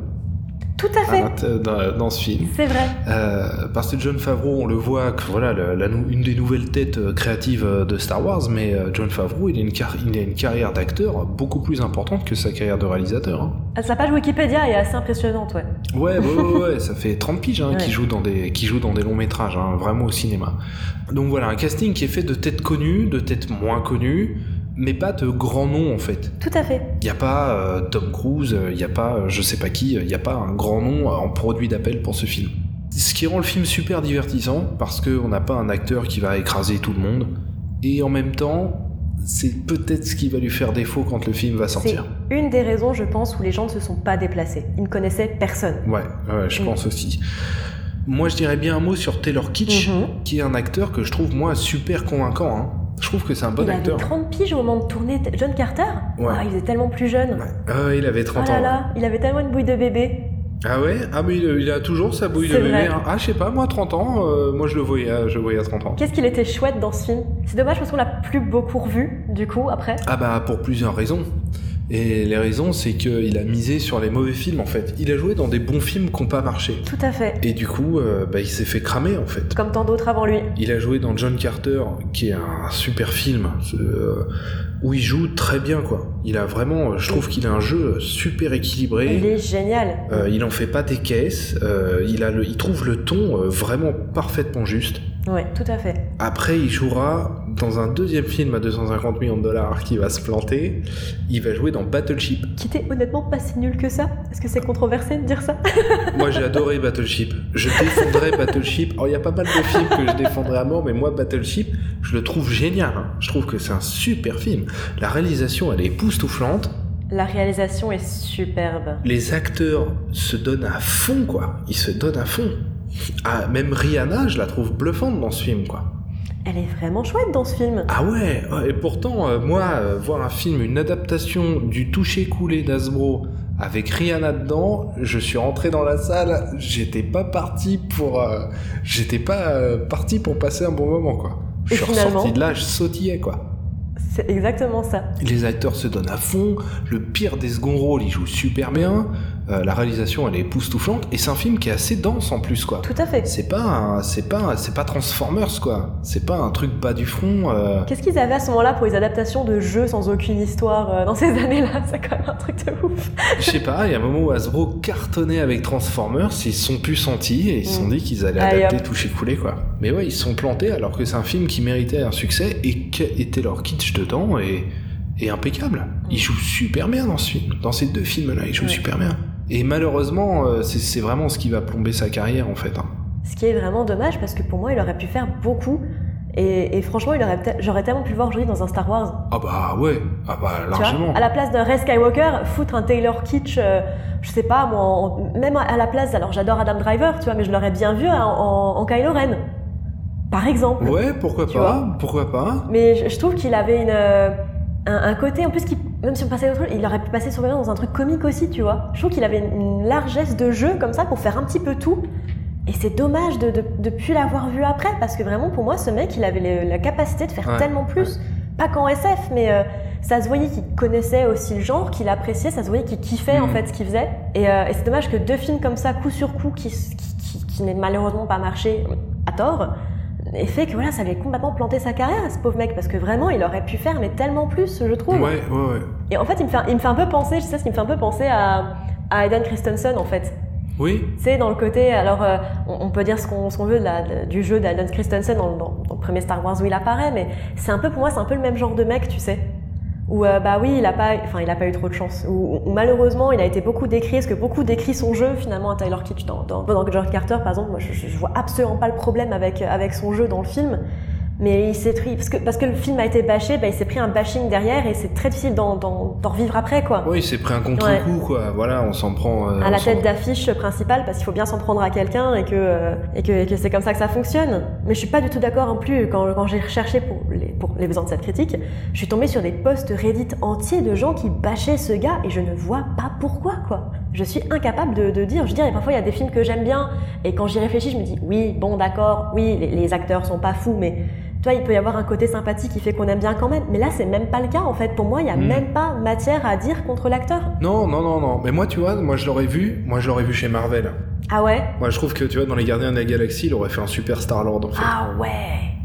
Tout à fait. l'int- dans, dans ce film. C'est vrai. Euh, parce que John Favreau, on le voit, que voilà, la une des nouvelles têtes euh, créatives euh, de Star Wars, mais John Favreau, il a une, car- il a une carrière d'acteur beaucoup plus importante que sa carrière de réalisateur. hein. Sa page Wikipédia est assez impressionnante, ouais. Ouais, ouais, ouais, ouais, ça fait 30 piges hein, Ouais. qui joue dans des qui joue dans des longs métrages, hein, vraiment au cinéma. Donc voilà, un casting qui est fait de têtes connues, de têtes moins connues, mais pas de grands noms en fait. Tout à fait. Il y a pas euh, Tom Cruise, il y a pas euh, je sais pas qui, il y a pas un grand nom euh, en produit d'appel pour ce film. Ce qui rend le film super divertissant parce qu'on n'a pas un acteur qui va écraser tout le monde et en même temps c'est peut-être ce qui va lui faire défaut quand le film va C'est sortir. une des raisons, je pense, où les gens ne se sont pas déplacés. Ils ne connaissaient personne. Ouais, ouais, je Mm. pense aussi. Moi, je dirais bien un mot sur Taylor Kitsch, Mhm. qui est un acteur que je trouve, moi, super convaincant. hein. Je trouve que c'est un bon il acteur. avait 30 piges au moment de tourner John Carter? Ouais. Ah, il était tellement plus jeune. Ouais. Ah il avait Oh 30 là ans. là, il avait tellement une bouille de bébé. Ah ouais? Ah mais il, il a toujours sa bouille de bébé. vrai. hein. Ah, je sais pas, moi, 30 ans, euh, moi, je le voyais, à- je le voyais à 30 ans. Qu'est-ce qu'il était chouette dans ce film? C'est dommage parce qu'on l'a plus beaucoup revu, du coup, après. Ah bah, pour plusieurs raisons. Et les raisons, c'est qu'il a misé sur les mauvais films en fait. Il a joué dans des bons films qui n'ont pas marché. Tout à fait. Et du coup, euh, bah, il s'est fait cramer en fait. Comme tant d'autres avant lui. Il a joué dans John Carter, qui est un super film, euh, où il joue très bien quoi. Il a vraiment, je trouve qu'il a un jeu super équilibré. Il est génial. Euh, il en fait pas des caisses. euh, il a le, il trouve le ton euh, vraiment parfaitement juste. Ouais, tout à fait. Après, il jouera dans un deuxième film à 250 millions de dollars qui va se planter. Il va jouer dans Battleship. Qui était honnêtement pas si nul que ça? Est-ce que c'est controversé de dire ça? Moi, j'ai adoré Battleship. Je défendrais Battleship. Alors, il y a pas mal de films que je défendrais à mort, mais moi, Battleship, je le trouve génial. hein. Je trouve que c'est un super film. La réalisation, elle est époustouflante. La réalisation est superbe. Les acteurs se donnent à fond, quoi. Ils se donnent à fond. Ah, même Rihanna, je la trouve bluffante dans ce film, quoi. Elle est vraiment chouette dans ce film. Ah ouais, et pourtant, euh, moi, euh, voir un film, une adaptation du toucher-coulé d'Asbro avec Rihanna dedans, je suis rentré dans la salle, j'étais pas parti pour, euh, j'étais pas parti pour passer un bon moment, quoi. Je Et suis ressorti de là, je sautillais, quoi. C'est exactement ça. Les acteurs se donnent à fond, le pire des seconds rôles, il joue super bien, euh, la réalisation, elle est époustouflante, et c'est un film qui est assez dense en plus, quoi. Tout à fait. C'est pas, c'est pas, c'est pas Transformers, quoi. C'est pas un truc bas du front. euh, Qu'est-ce qu'ils avaient à ce moment-là pour les adaptations de jeux sans aucune histoire euh, dans ces années-là? C'est quand même un truc de ouf. Je sais pas, il y a un moment où Hasbro cartonnait avec Transformers, ils se sont plus sentis et ils se sont dit qu'ils allaient Allez, adapter hop. toucher couler quoi. Mais ouais, ils se sont plantés alors que c'est un film qui méritait un succès et qu'était leur kitsch dedans et, et impeccable. Ils jouent super bien dans ce film, dans ces deux films-là, ils jouent Ouais. super bien. Et malheureusement, euh, c'est vraiment ce qui va plomber sa carrière en fait. hein. Ce qui est vraiment dommage parce que pour moi, il aurait pu faire beaucoup. Et, et franchement, il aurait peut-être- j'aurais tellement pu le voir aujourd'hui dans un Star Wars. Ah bah ouais, ah bah Tu vois largement. à la place d'un Ray Skywalker, foutre un Taylor Kitsch, euh, je sais pas, moi, en- même à la place, alors j'adore Adam Driver, tu vois, mais je l'aurais bien vu en, en, en Kylo Ren. Par exemple. Ouais, pourquoi pas, pourquoi pas. Mais je, je trouve qu'il avait une, euh, un, un côté, en plus, qui, même si on passait autre chose, il aurait pu passer sur dans un truc comique aussi, tu vois. Je trouve qu'il avait une, largesse de jeu comme ça pour faire un petit peu tout. Et c'est dommage de, de plus l'avoir vu après, parce que vraiment, pour moi, ce mec, il avait la capacité de faire Ouais, tellement plus. Pas qu'en SF, mais euh, ça se voyait qu'il connaissait aussi le genre, qu'il appréciait, ça se voyait qu'il kiffait en Mhm. fait ce qu'il faisait. Et, euh, et c'est dommage que deux films comme ça, coup sur coup, qui, qui, qui, qui n'aient malheureusement pas marché à tort, et fait que voilà, ça lui a complètement planté sa carrière, ce pauvre mec, parce que vraiment, il aurait pu faire mais tellement plus, je trouve. Ouais, ouais, ouais. Et en fait, il me fait, il me fait un peu penser, je sais ce qui me fait un peu penser à, à Aidan Christensen, en fait. Oui, Tu sais, dans le côté, alors euh, on, on peut dire ce qu'on veut de la- de- du jeu d'Aidan Christensen dans- dans le premier Star Wars où il apparaît, mais c'est un peu, pour moi, c'est un peu le même genre de mec, tu sais. Où, euh, bah oui, il a pas, enfin, il a pas eu trop de chance. Où, où malheureusement, il a été beaucoup décrit, parce que beaucoup décrit son jeu, finalement, à Tyler Kitsch. Dans, dans, dans George Carter, par exemple, moi, je- je vois absolument pas le problème avec, avec son jeu dans le film. Mais il s'est pris, parce que, parce que le film a été bâché, bah, il s'est pris un bashing derrière et c'est très difficile d'en, d'en, d'en revivre après, quoi. oui, il s'est pris un contre-coup, quoi. Voilà, on s'en prend. euh, à la s'en- tête d'affiche principale parce qu'il faut bien s'en prendre à quelqu'un et que, euh, et que, et que c'est comme ça que ça fonctionne. Mais je suis pas du tout d'accord non plus quand, quand j'ai recherché pour les, pour les besoins de cette critique, je suis tombée sur des posts Reddit entiers de gens qui bâchaient ce gars et je ne vois pas pourquoi quoi. Je suis incapable de, de dire, je veux dire, et parfois il y a des films que j'aime bien et quand j'y réfléchis je me dis oui bon d'accord, oui les, les acteurs sont pas fous mais toi, il peut y avoir un côté sympathique qui fait qu'on aime bien quand même. Mais là, c'est même pas le cas, en fait. Pour moi, il y a Mm. même pas matière à dire contre l'acteur. Non, non, non, non. Mais moi, tu vois, moi je l'aurais vu, moi je l'aurais vu chez Marvel. Ah ouais? Moi je trouve que, tu vois, dans Les Gardiens de la Galaxie, il aurait fait un super Star-Lord en fait. Ah ouais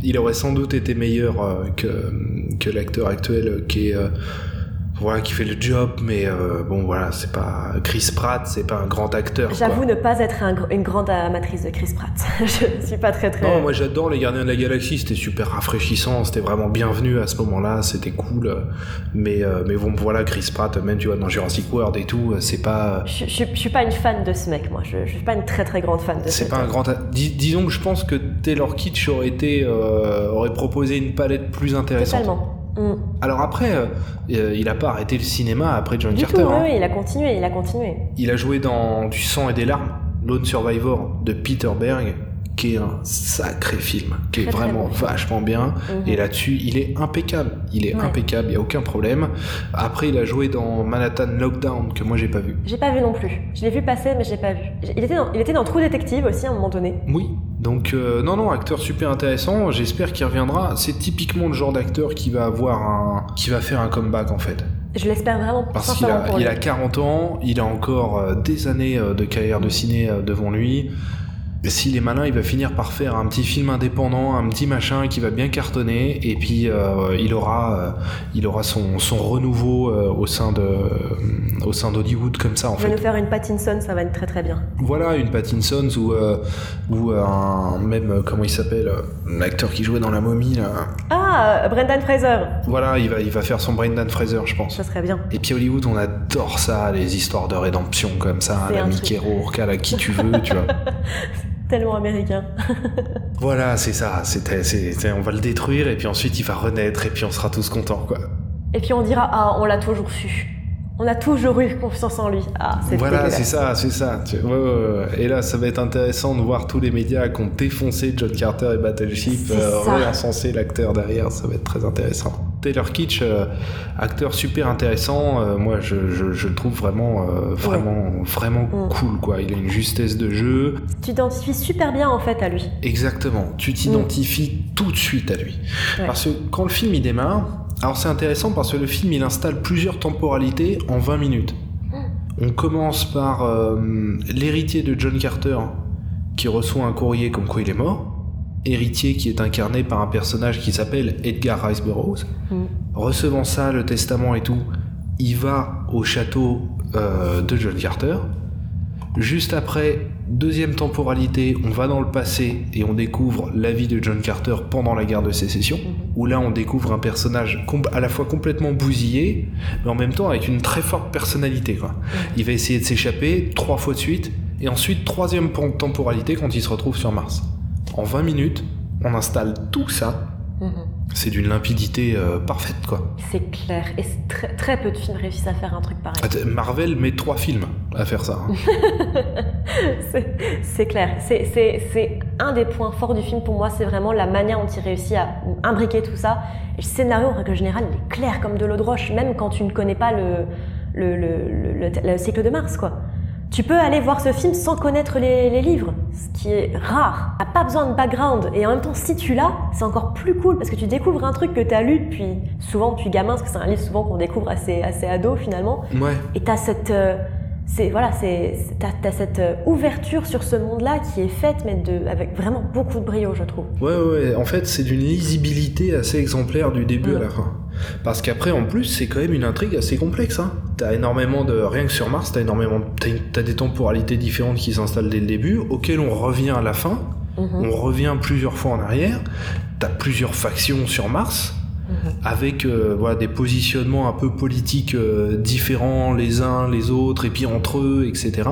Il aurait sans doute été meilleur euh, que, que l'acteur actuel euh, qui est. euh, voilà, qui fait le job, mais euh, bon, voilà, c'est pas. Chris Pratt, c'est pas un grand acteur. J'avoue ne pas être un une grande amatrice de Chris Pratt. je suis pas très très. Non, moi j'adore les Gardiens de la Galaxie, c'était super rafraîchissant, c'était vraiment bienvenu à ce moment-là, c'était cool. euh, Mais, euh, mais bon, voilà, Chris Pratt, même tu vois, dans Jurassic World et tout, euh, c'est pas. Je, je, je suis pas une fan de ce mec, moi. Je, je suis pas une très très grande fan de ce C'est pas un grand. a- Dis- disons que je pense que Taylor Kitsch aurait été, euh, aurait proposé une palette plus intéressante. Totalement. Mm. Alors après, euh, euh, il a pas arrêté le cinéma après John Du Carter. tout, hein. oui, il a continué, il a continué. Il a joué dans Du sang et des larmes, Lone Survivor de Peter Berg, qui est un sacré film, qui est Très, vraiment vachement bien. Mhm. Et là-dessus, il est impeccable. Il est Ouais. impeccable, il n'y a aucun problème. Après, il a joué dans Manhattan Lockdown, que moi j'ai pas vu. J'ai pas vu non plus. Je l'ai vu passer, mais j'ai pas vu. Il était, dans, il était dans True Detective aussi à un moment donné. Oui. Donc, euh, non, non, acteur super intéressant. J'espère qu'il reviendra. C'est typiquement le genre d'acteur qui va avoir un. qui va faire un comeback en fait. Je l'espère vraiment. Parce qu'il a, il a 40 ans, il a encore euh, des années euh, de carrière de ciné devant lui. S'il est malin, il va finir par faire un petit film indépendant, un petit machin qui va bien cartonner, et puis euh, il aura, euh, il aura son, son renouveau euh, au sein de, au sein d'Hollywood comme ça en Il va nous faire une Pattinson, ça va être très très bien. Voilà, une Pattinson ou ou un même comment il s'appelle, l'acteur qui jouait dans La Momie là. Ah, Brendan Fraser, Voilà, il va, il va faire son Brendan Fraser, je pense. ça serait bien. Et puis Hollywood, on adore ça, les histoires de rédemption comme ça, la Mickey Rourke, la qui tu veux, tu vois. Tellement américain. Voilà, c'est ça, c'était, on va le détruire et puis ensuite il va renaître et puis on sera tous contents, quoi. Et puis on dira, ah, on l'a toujours su. On a toujours eu confiance en lui. Ah, c'est Voilà, c'est ça, c'est ça. tu- ouais, ouais, ouais. Et là, ça va être intéressant de voir tous les médias qui ont défoncé John Carter et Battleship, euh, réencenser l'acteur derrière, ça va être très intéressant. Taylor Kitsch, euh, acteur super intéressant, euh, moi je, je, je le trouve vraiment, euh, vraiment, vraiment Mm. cool, quoi. Il a une justesse de jeu. Tu t'identifies super bien en fait à lui. Exactement, tu t'identifies tout de suite à lui. Ouais. Parce que quand le film il démarre, alors c'est intéressant parce que le film il installe plusieurs temporalités en 20 minutes. On commence par l'héritier de John Carter qui reçoit un courrier comme quoi il est mort. Héritier qui est incarné par un personnage qui s'appelle Edgar Rice Burroughs. Mm. Recevant ça, le testament et tout, il va au château euh, de John Carter. Juste après, deuxième temporalité, on va dans le passé et on découvre la vie de John Carter pendant la guerre de sécession, où là on découvre un personnage à la fois complètement bousillé, mais en même temps avec une très forte personnalité. Quoi. Il va essayer de s'échapper trois fois de suite, et ensuite troisième temporalité quand il se retrouve sur Mars. En 20 minutes, on installe tout ça, Mhm. c'est d'une limpidité euh, parfaite. quoi. C'est clair. Et c'est très, très peu de films réussissent à faire un truc pareil. Marvel met trois films à faire ça. hein. C'est- clair. C'est- un des points forts du film pour moi, c'est vraiment la manière dont il réussit à imbriquer tout ça. Et le scénario, en règle générale, il est clair comme de l'eau de roche, même quand tu ne connais pas le- le- le cycle de Mars, quoi. Tu peux aller voir ce film sans connaître les, les livres, ce qui est rare. T'as pas besoin de background. Et en même temps, si tu l'as, c'est encore plus cool parce que tu découvres un truc que t'as lu depuis, souvent depuis gamin, parce que c'est un livre souvent qu'on découvre assez, assez ado finalement. Ouais. Et t'as cette, euh, c'est voilà, c'est t'as, cette euh, ouverture sur ce monde-là qui est faite, mais de, avec vraiment beaucoup de brio, je trouve. Ouais, ouais. En fait, c'est d'une lisibilité assez exemplaire du début à la fin. Parce qu'après, en plus, c'est quand même une intrigue assez complexe. Hein. T'as énormément de. Rien que sur Mars, t'as énormément. T'as, des temporalités différentes qui s'installent dès le début, auxquelles on revient à la fin. Mhm. On revient plusieurs fois en arrière. T'as plusieurs factions sur Mars. Mhm. Avec euh, voilà, des positionnements un peu politiques euh, différents les uns les autres et puis entre eux etc.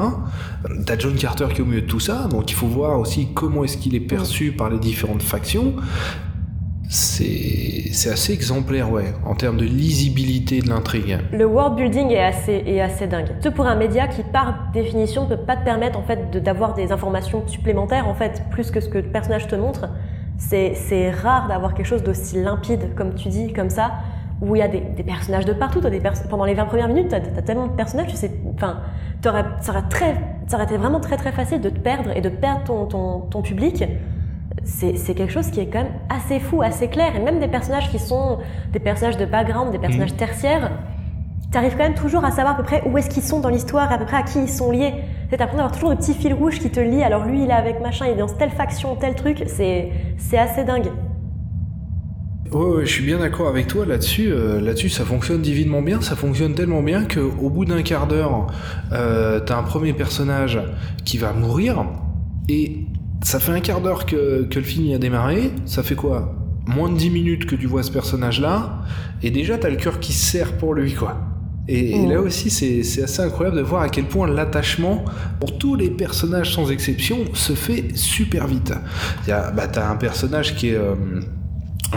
T'as John Carter qui est au milieu de tout ça donc il faut voir aussi comment est-ce qu'il est perçu par les différentes factions c'est assez exemplaire ouais en termes de lisibilité de l'intrigue Le world building est assez, dingue. Ce pour un média qui, par définition, ne peut pas te permettre en fait d'avoir des informations supplémentaires en fait plus que ce que le personnage te montre. C'est rare d'avoir quelque chose d'aussi limpide, comme tu dis, comme ça, où il y a des, personnages de partout. Pendant les 20 premières minutes, tu as, tellement de personnages, tu sais, enfin, ça aurait été vraiment très très facile de te perdre et de perdre ton public. C'est quelque chose qui est quand même assez fou, assez clair. Et même des personnages qui sont des personnages de background, des personnages tertiaires, t'arrives quand même toujours à savoir à peu près où est-ce qu'ils sont dans l'histoire, à peu près à qui ils sont liés. C'est l'impression d'avoir toujours le petit fil rouge qui te lie. Alors lui, il est avec machin, il est dans telle faction, tel truc. C'est assez dingue. Ouais, ouais, je suis bien d'accord avec toi là-dessus. euh, là-dessus, ça fonctionne divinement bien. Ça fonctionne tellement bien qu'au bout d'un quart d'heure, euh, t'as un premier personnage qui va mourir. Et ça fait un quart d'heure que, que le film y a démarré. Ça fait quoi? Moins de 10 minutes que tu vois ce personnage-là. Et déjà, t'as le cœur qui se serre pour lui, quoi. Et, et là aussi, c'est c'est assez incroyable de voir à quel point l'attachement pour tous les personnages sans exception se fait super vite. Il y a, bah, t'as un personnage qui est. euh,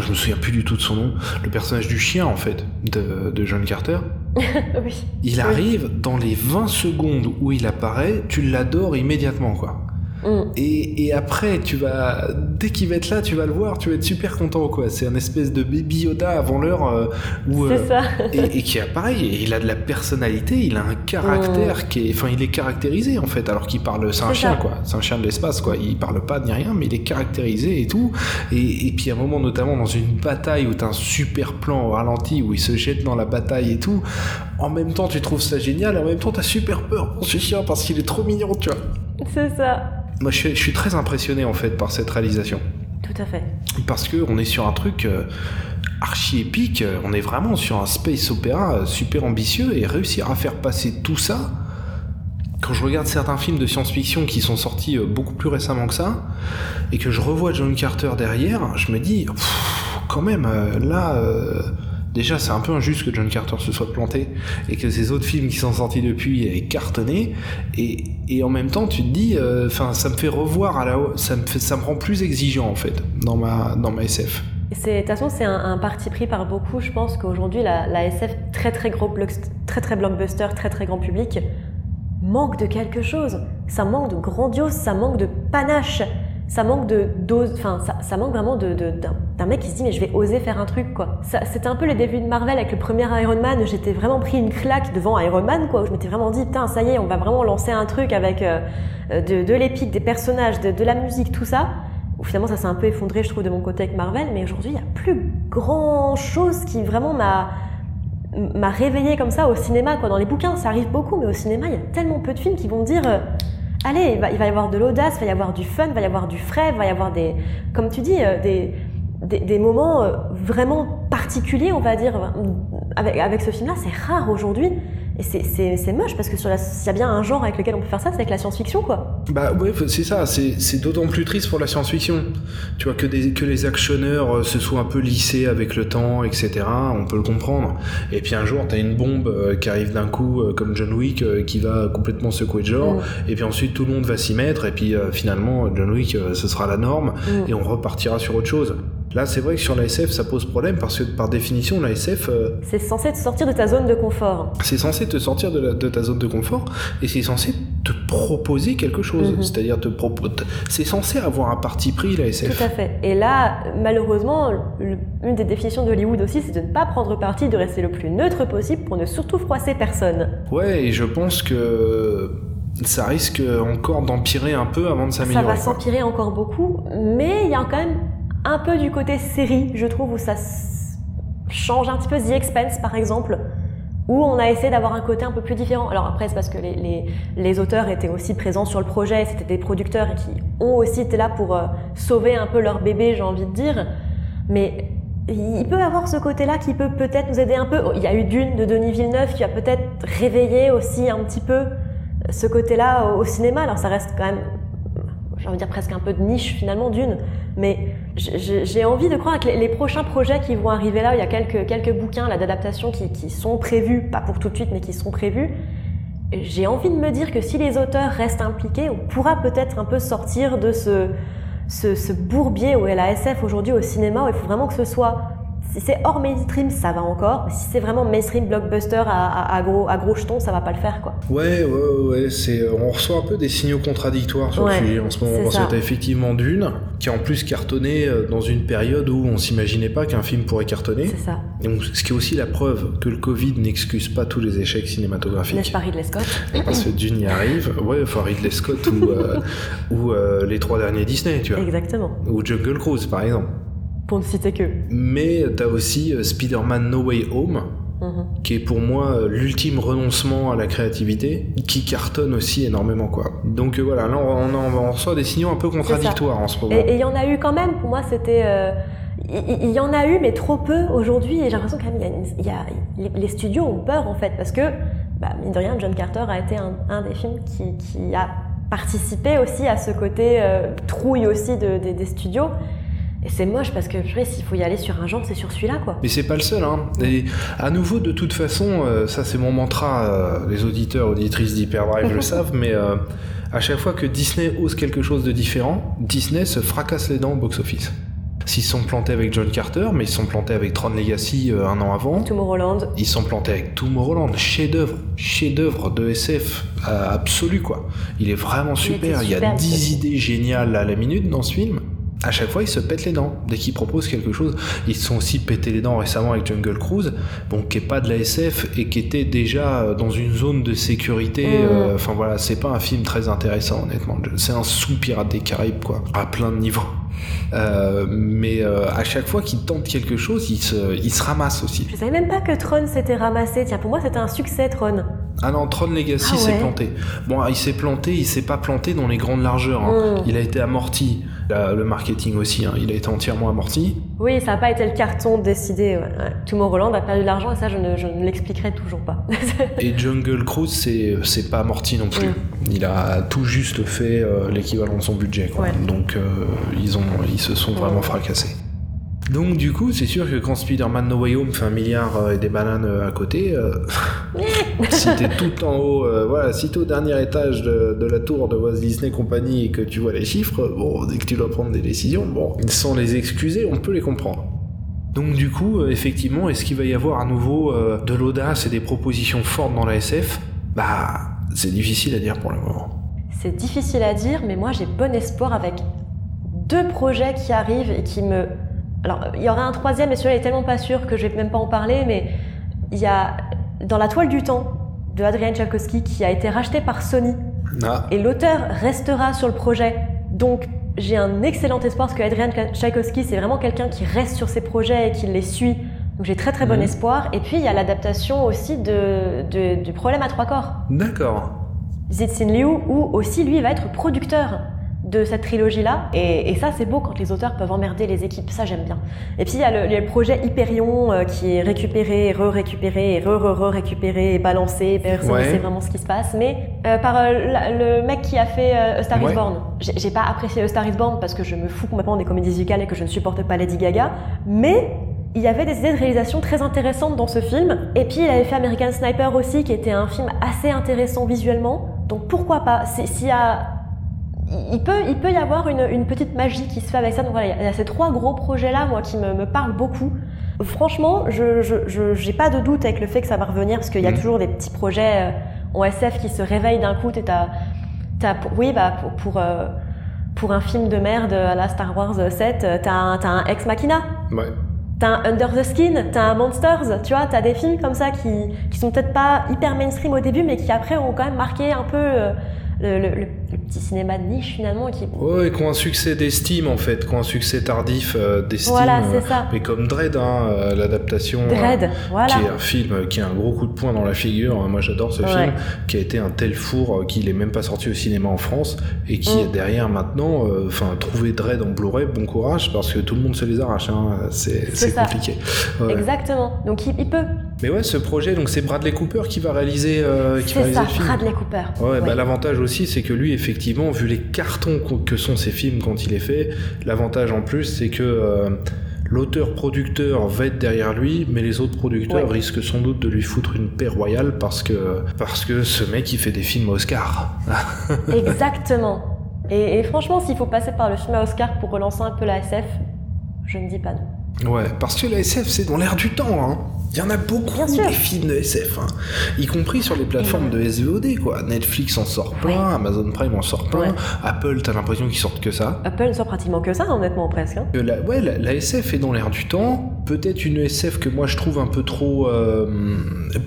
je me souviens plus du tout de son nom, le personnage du chien en fait, de, de John Carter. oui. Il Oui. arrive dans les 20 secondes où il apparaît, tu l'adores immédiatement quoi. Mm. Et, et après, tu vas, dès qu'il va être là, tu vas le voir, tu vas être super content, quoi. C'est un espèce de baby Yoda avant l'heure euh, où, C'est ça. et, et qui a pareil, il a de la personnalité, il a un caractère qui est, enfin, il est caractérisé en fait, alors qu'il parle, c'est un chien ça. quoi, c'est un chien de l'espace quoi. Il parle pas ni rien, mais il est caractérisé et tout. Et, et puis à un moment, notamment dans une bataille où t'as un super plan au ralenti où il se jette dans la bataille et tout. En même temps, tu trouves ça génial, et en même temps, t'as super peur pour ce chien parce qu'il est trop mignon, tu vois. C'est ça. Moi, je suis, je suis très impressionné en fait par cette réalisation Tout à fait. parce que on est sur un truc euh, archi épique, euh, on est vraiment sur un space opéra euh, super ambitieux et réussir à faire passer tout ça. Quand je regarde certains films de science-fiction qui sont sortis beaucoup plus récemment que ça, et que je revois John Carter derrière, je me dis, pff, quand même, là, euh, déjà c'est un peu injuste que John Carter se soit planté, et que ces autres films qui sont sortis depuis aient cartonné, et, en même temps tu te dis, enfin ça me fait revoir à la ça me, ça me rend plus exigeant en fait, dans ma, dans ma SF. De toute façon, c'est un, parti pris par beaucoup. Je pense qu'aujourd'hui, la, SF, très très gros très très blockbuster, très très grand public, manque de quelque chose. Ça manque de grandiose, ça manque de panache, ça manque de dose. Enfin, ça, manque vraiment de, d'un, mec qui se dit mais je vais oser faire un truc quoi. C'était un peu le début de Marvel avec le premier Iron Man. J'étais vraiment pris une claque devant Iron Man quoi. Où je m'étais vraiment dit putain ça y est, on va vraiment lancer un truc avec euh, euh, de, l'épique, des personnages, de, la musique, tout ça. Où finalement ça s'est un peu effondré je trouve de mon côté avec Marvel. Mais aujourd'hui il y a plus grand chose qui vraiment m'a m'a réveillé comme ça au cinéma quoi. Dans les bouquins ça arrive beaucoup, mais au cinéma il y a tellement peu de films qui vont dire euh, allez il va, y avoir de l'audace, il va y avoir du fun, il va y avoir du frais, il va y avoir des comme tu dis euh, des des, des moments euh, vraiment particuliers, on va dire, avec, avec ce film-là, c'est rare aujourd'hui. Et c'est- moche parce que s'il y a bien un genre avec lequel on peut faire ça, c'est avec la science-fiction, quoi. Bah ouais, c'est ça, c'est c'est d'autant plus triste pour la science-fiction. Tu vois, que, des, que les actionneurs euh, se soient un peu lissés avec le temps, etc., on peut le comprendre. Et puis un jour, t'as une bombe euh, qui arrive d'un coup, euh, comme John Wick, qui va complètement secouer le genre, Mm. et puis ensuite tout le monde va s'y mettre, et puis finalement, John Wick, ce sera la norme, Mm. et on repartira sur autre chose. Là, c'est vrai que sur la SF, ça pose problème, parce que par définition, la SF, euh, C'est censé te sortir de ta zone de confort. c'est censé te sortir de, la- de ta zone de confort et c'est censé te proposer quelque chose. Mhm. C'est-à-dire te propose. C'est censé avoir un parti pris la SF. Tout à fait. Et là, malheureusement, une des définitions d'Hollywood aussi, c'est de ne pas prendre parti, de rester le plus neutre possible pour ne surtout froisser personne. Ouais, et je pense que ça risque encore d'empirer un peu avant de Ça s'améliorer. va quoi. s'empirer encore beaucoup, mais il y a quand même un peu du côté série, je trouve, où ça change un petit peu The Expense, par exemple, où on a essayé d'avoir un côté un peu plus différent. Alors après, c'est parce que les, les, auteurs étaient aussi présents sur le projet, c'était des producteurs qui ont aussi été là pour euh, sauver un peu leur bébé, j'ai envie de dire. Mais il peut avoir ce côté-là qui peut peut-être nous aider un peu. Il y a eu Dune de Denis Villeneuve qui a peut-être réveillé aussi un petit peu ce côté-là au, au cinéma. Alors ça reste quand même, j'ai envie de dire presque un peu de niche finalement Dune, mais j'ai envie de croire que les, prochains projets qui vont arriver là, il y a quelques, quelques bouquins d'adaptation qui, qui sont prévus, pas pour tout de suite, mais qui sont prévus. J'ai envie de me dire que si les auteurs restent impliqués, on pourra peut-être un peu sortir de ce, ce, ce bourbier où est la SF aujourd'hui au cinéma, où il faut vraiment que ce soit. Si c'est hors mainstream, ça va encore, mais si c'est vraiment mainstream blockbuster à, à, à gros, à gros jetons, ça va pas le faire quoi. Ouais, ouais, ouais, c'est, euh, on reçoit un peu des signaux contradictoires sur Ouais, le sujet en ce moment. Parce que t'as effectivement Dune, qui a en plus cartonné euh, dans une période où on s'imaginait pas qu'un film pourrait cartonner. C'est ça. Donc, ce qui est aussi la preuve que le Covid n'excuse pas tous les échecs cinématographiques. N'est-ce pas Ridley Scott? Parce que Dune y arrive, ouais, enfin Ridley Scott ou, euh, ou euh, les trois derniers Disney, tu vois. Exactement. Ou Jungle Cruise, par exemple. Pour ne citer que. Mais t'as aussi euh, Spider-Man No Way Home, Mhm. qui est pour moi euh, l'ultime renoncement à la créativité, qui cartonne aussi énormément, quoi. Donc euh, voilà, là on, on, on reçoit des signaux un peu contradictoires en ce moment. Et il y en a eu quand même, pour moi c'était... Il y, en a eu, mais trop peu aujourd'hui, et j'ai l'impression quand même y a y les, les studios ont peur en fait, parce que, bah, mine de rien, John Carter a été un, un des films qui, qui a participé aussi à ce côté euh, trouille aussi de- des- des studios. Et c'est moche parce que, purée, s'il faut y aller sur un genre, c'est sur celui-là, quoi. Mais c'est pas le seul, hein. Et à nouveau, de toute façon, euh, ça c'est mon mantra, euh, les auditeurs, auditrices d'Hyperdrive le savent, mais euh, à chaque fois que Disney ose quelque chose de différent, Disney se fracasse les dents au box-office. S'ils sont plantés avec John Carter, mais ils sont plantés avec Tron Legacy un an avant. Tomorrowland. Ils sont plantés avec Tomorrowland, chef-d'œuvre, chef-d'œuvre de SF absolu quoi. Il est vraiment super. Il, y a super, 10 ce idées géniales à la minute dans ce film. À chaque fois, ils se pètent les dents dès qu'ils proposent quelque chose. Ils se sont aussi pété les dents récemment avec Jungle Cruise, bon, qui est pas de la SF et qui était déjà euh, dans une zone de sécurité. Mm. euh, Enfin voilà, c'est pas un film très intéressant honnêtement. C'est un sous-pirate des Caraïbes quoi, à plein de niveaux. Euh, mais euh, à chaque fois qu'il tente quelque chose, il se, il se ramasse aussi. Je savais même pas que Tron s'était ramassé. Tiens, pour moi, c'était un succès, Tron. Ah non, Tron Legacy Ah s'est planté. Bon, il s'est planté, il s'est pas planté dans les grandes largeurs. hein. Mm. Il a été amorti. La- le marketing aussi, hein, il a été entièrement amorti. Oui, ça n'a pas été le carton décidé. Ouais. ouais. Tomorrowland a perdu de l'argent et ça, je ne, je ne l'expliquerai toujours pas. Et Jungle Cruise, c'est c'est pas amorti non plus. Mm. Il a tout juste fait euh, l'équivalent de son budget. Quoi. Ouais. Donc euh, ils, ont, ils se sont vraiment fracassés. Donc du coup, c'est sûr que quand Spider-Man No Way Home fait un milliard euh, et des bananes euh, à côté, euh, si t'es tout en haut, euh, voilà, si t'es au dernier étage de, la tour de Walt Disney Company et que tu vois les chiffres, bon, dès que tu dois prendre des décisions, bon, sans les excuser, on peut les comprendre. Donc du coup, effectivement, est-ce qu'il va y avoir à nouveau de l'audace et des propositions fortes dans la SF Bah, c'est difficile à dire pour le moment. C'est difficile à dire, mais moi, j'ai bon espoir avec deux projets qui arrivent et qui me. Alors, il y aura un troisième, mais celui-là est tellement pas sûr que je vais même pas en parler, mais il y a dans la toile du temps de Adrian Tchaikovsky qui a été racheté par Sony Ah, et l'auteur restera sur le projet. Donc j'ai un excellent espoir parce que Adrian Tchaikovsky c'est vraiment quelqu'un qui reste sur ses projets et qui les suit. Donc j'ai très très bon Mhm. espoir. Et puis il y a l'adaptation aussi de, de- du problème à trois corps. d'accord. Zixin Liu où aussi lui va être producteur de cette trilogie-là. Et, et ça c'est beau quand les auteurs peuvent emmerder les équipes, ça j'aime bien. Et puis il y a le, projet Hyperion euh, qui est récupéré, re-récupéré, re-re-récupéré et balancé. Personne Ouais. ne sait vraiment ce qui se passe. Mais euh, par euh, la- le mec qui a fait A Star Ouais. is Born. J'ai pas apprécié A Star is Born parce que je me fous complètement des comédies musicales et que je ne supporte pas Lady Gaga. Mais il y avait des idées de réalisation très intéressantes dans ce film. Et puis il avait fait American Sniper aussi, qui était un film assez intéressant visuellement. Donc pourquoi pas? Si- S'il y a il peut, il peut y avoir une, une petite magie qui se fait avec ça. Donc voilà, il y a ces trois gros projets-là, moi, qui me, me parlent beaucoup. Franchement, je j'ai pas de doute avec le fait que ça va revenir, parce qu'il y a Mhm. toujours des petits projets euh, en SF qui se réveillent d'un coup. T'as, t'as, pour- oui, bah, pour, pour, euh, pour un film de merde à la Star Wars 7, euh, t'as un, t'as un Ex Machina. Ouais. T'as un Under the Skin, t'as un Monsters, tu vois, t'as des films comme ça qui, qui sont peut-être pas hyper mainstream au début, mais qui après ont quand même marqué un peu euh, le, le- le- le petit cinéma de niche finalement. Qui... Ouais, qui ont un succès d'estime en fait, qui ont un succès tardif euh, d'estime. Voilà, euh, c'est ça. Mais comme Dread, hein, euh, l'adaptation. euh, Dread, voilà. Qui est un film qui a un gros coup de poing dans la figure. Moi, j'adore ce Ouais. film, qui a été un tel four qu'il est même pas sorti au cinéma en France et qui Mm. derrière maintenant, euh, enfin, trouver Dread en Blu-ray, bon courage parce que tout le monde se les arrache. Hein. C'est compliqué. Ouais. Exactement. Donc il, il peut. Mais ouais, ce projet, donc c'est Bradley Cooper qui va réaliser, euh, qui va réaliser ça, le film. Bradley Cooper. Ouais, bah, l'avantage aussi, c'est que lui, effectivement, vu les cartons qu- que sont ses films quand il est fait, l'avantage en plus, c'est que euh, l'auteur-producteur va être derrière lui, mais les autres producteurs Ouais. risquent sans doute de lui foutre une paix royale parce que, parce que ce mec, il fait des films Oscar. Exactement. Et, et franchement, s'il faut passer par le film à Oscar pour relancer un peu la SF, je ne dis pas non. Ouais, parce que la SF, c'est dans l'air du temps, hein. Il y en a beaucoup des films de SF, hein. y compris sur les plateformes de SVOD, quoi. Netflix en sort plein, Ouais. Amazon Prime en sort plein, Ouais. Apple, t'as l'impression qu'ils sortent que ça. Apple sort pratiquement que ça, honnêtement, presque. hein. Que la, ouais, la, la SF est dans l'air du temps. Peut-être une SF que moi je trouve un peu trop euh,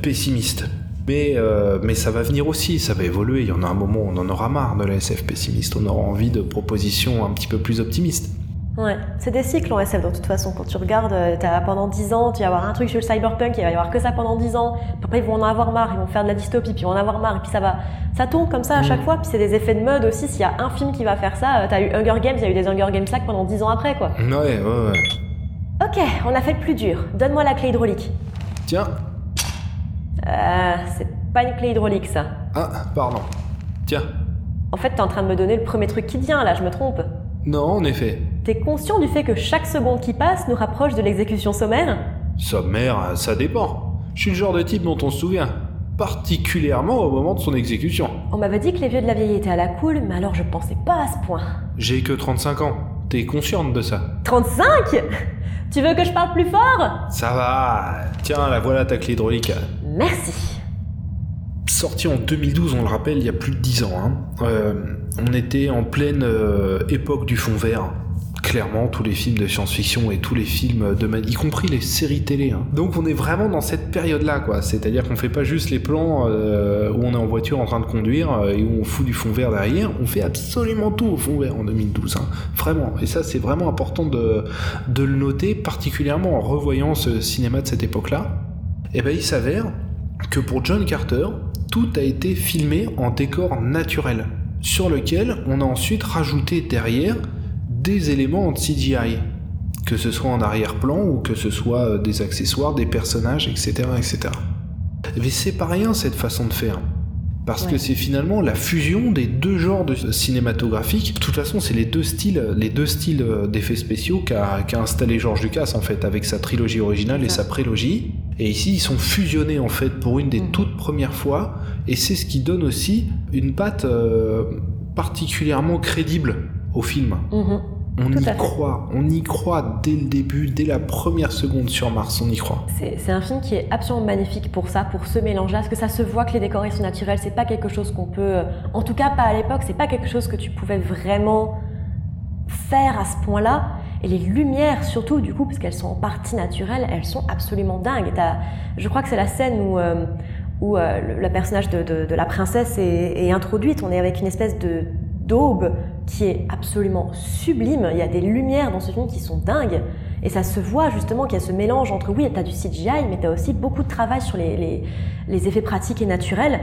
pessimiste. Mais, euh, mais ça va venir aussi, ça va évoluer. Il y en a un moment où on en aura marre de la SF pessimiste. On aura envie de propositions un petit peu plus optimistes. Ouais, c'est des cycles en SF de toute façon. Quand tu regardes, euh, t'as pendant 10 ans, tu vas avoir un truc sur le cyberpunk, il va y avoir que ça pendant 10 ans. Puis après, ils vont en avoir marre, ils vont faire de la dystopie, puis ils vont en avoir marre, et puis ça va, ça tourne comme ça à Mm. chaque fois. Puis c'est des effets de mode aussi. S'il y a un film qui va faire ça, euh, t'as eu Hunger Games, il y a eu des Hunger Games là pendant 10 ans après, quoi. Ouais, ouais, ouais. Ok, on a fait le plus dur. Donne-moi la clé hydraulique. Tiens. Euh, c'est pas une clé hydraulique, ça. Ah, pardon. Tiens. En fait, t'es en train de me donner le premier truc qui te vient, là, je me trompe. Non, en effet. T'es conscient du fait que chaque seconde qui passe nous rapproche de l'exécution sommaire? Sommaire, ça dépend. Je suis le genre de type dont on se souvient. Particulièrement au moment de son exécution. On m'avait dit que les vieux de la vieille étaient à la cool, mais alors je pensais pas à ce point. J'ai que 35 ans. T'es consciente de ça? 35 Tu veux que je parle plus fort? Ça va. Tiens, la voilà ta clé hydraulique. Merci. Sorti en 2012, on le rappelle, il y a plus de 10 ans. hein. Euh, on était en pleine euh, époque du fond vert. Clairement, tous les films de science-fiction et tous les films de y compris les séries télé. hein. Donc on est vraiment dans cette période-là, quoi. C'est-à-dire qu'on fait pas juste les plans euh, où on est en voiture en train de conduire et où on fout du fond vert derrière. On fait absolument tout au fond vert en 2012. hein. Vraiment. Et ça, c'est vraiment important de, de le noter, particulièrement en revoyant ce cinéma de cette époque-là. Et ben, il s'avère que pour John Carter, tout a été filmé en décor naturel, sur lequel on a ensuite rajouté derrière des éléments en CGI, que ce soit en arrière-plan ou que ce soit euh, des accessoires, des personnages, etc. etc. Mais c'est pas rien cette façon de faire. Parce que c'est finalement la fusion des deux genres de cinématographiques. De toute façon, c'est les deux styles, les deux styles euh, d'effets spéciaux qu'a installé George Lucas en fait, avec sa trilogie originale et sa prélogie. Et ici, ils sont fusionnés en fait pour une des Mhm. toutes premières fois. Et c'est ce qui donne aussi une patte euh, particulièrement crédible au film. Mhm. On Tout y croit, on y croit dès le début, dès la première seconde sur Mars, on y croit. C'est un film qui est absolument magnifique pour ça, pour ce mélange-là, parce que ça se voit que les décorations sont naturelles, c'est pas quelque chose qu'on peut, euh, en tout cas pas à l'époque, c'est pas quelque chose que tu pouvais vraiment faire à ce point-là. Et les lumières surtout, du coup, parce qu'elles sont en partie naturelles, elles sont absolument dingues. Je crois que c'est la scène où, euh, où euh, le, personnage de, de- la princesse est, est introduite. On est avec une espèce de d'aube qui est absolument sublime. Il y a des lumières dans ce film qui sont dingues. Et ça se voit justement qu'il y a ce mélange entre, oui, tu as du CGI, mais tu as aussi beaucoup de travail sur les, les- les effets pratiques et naturels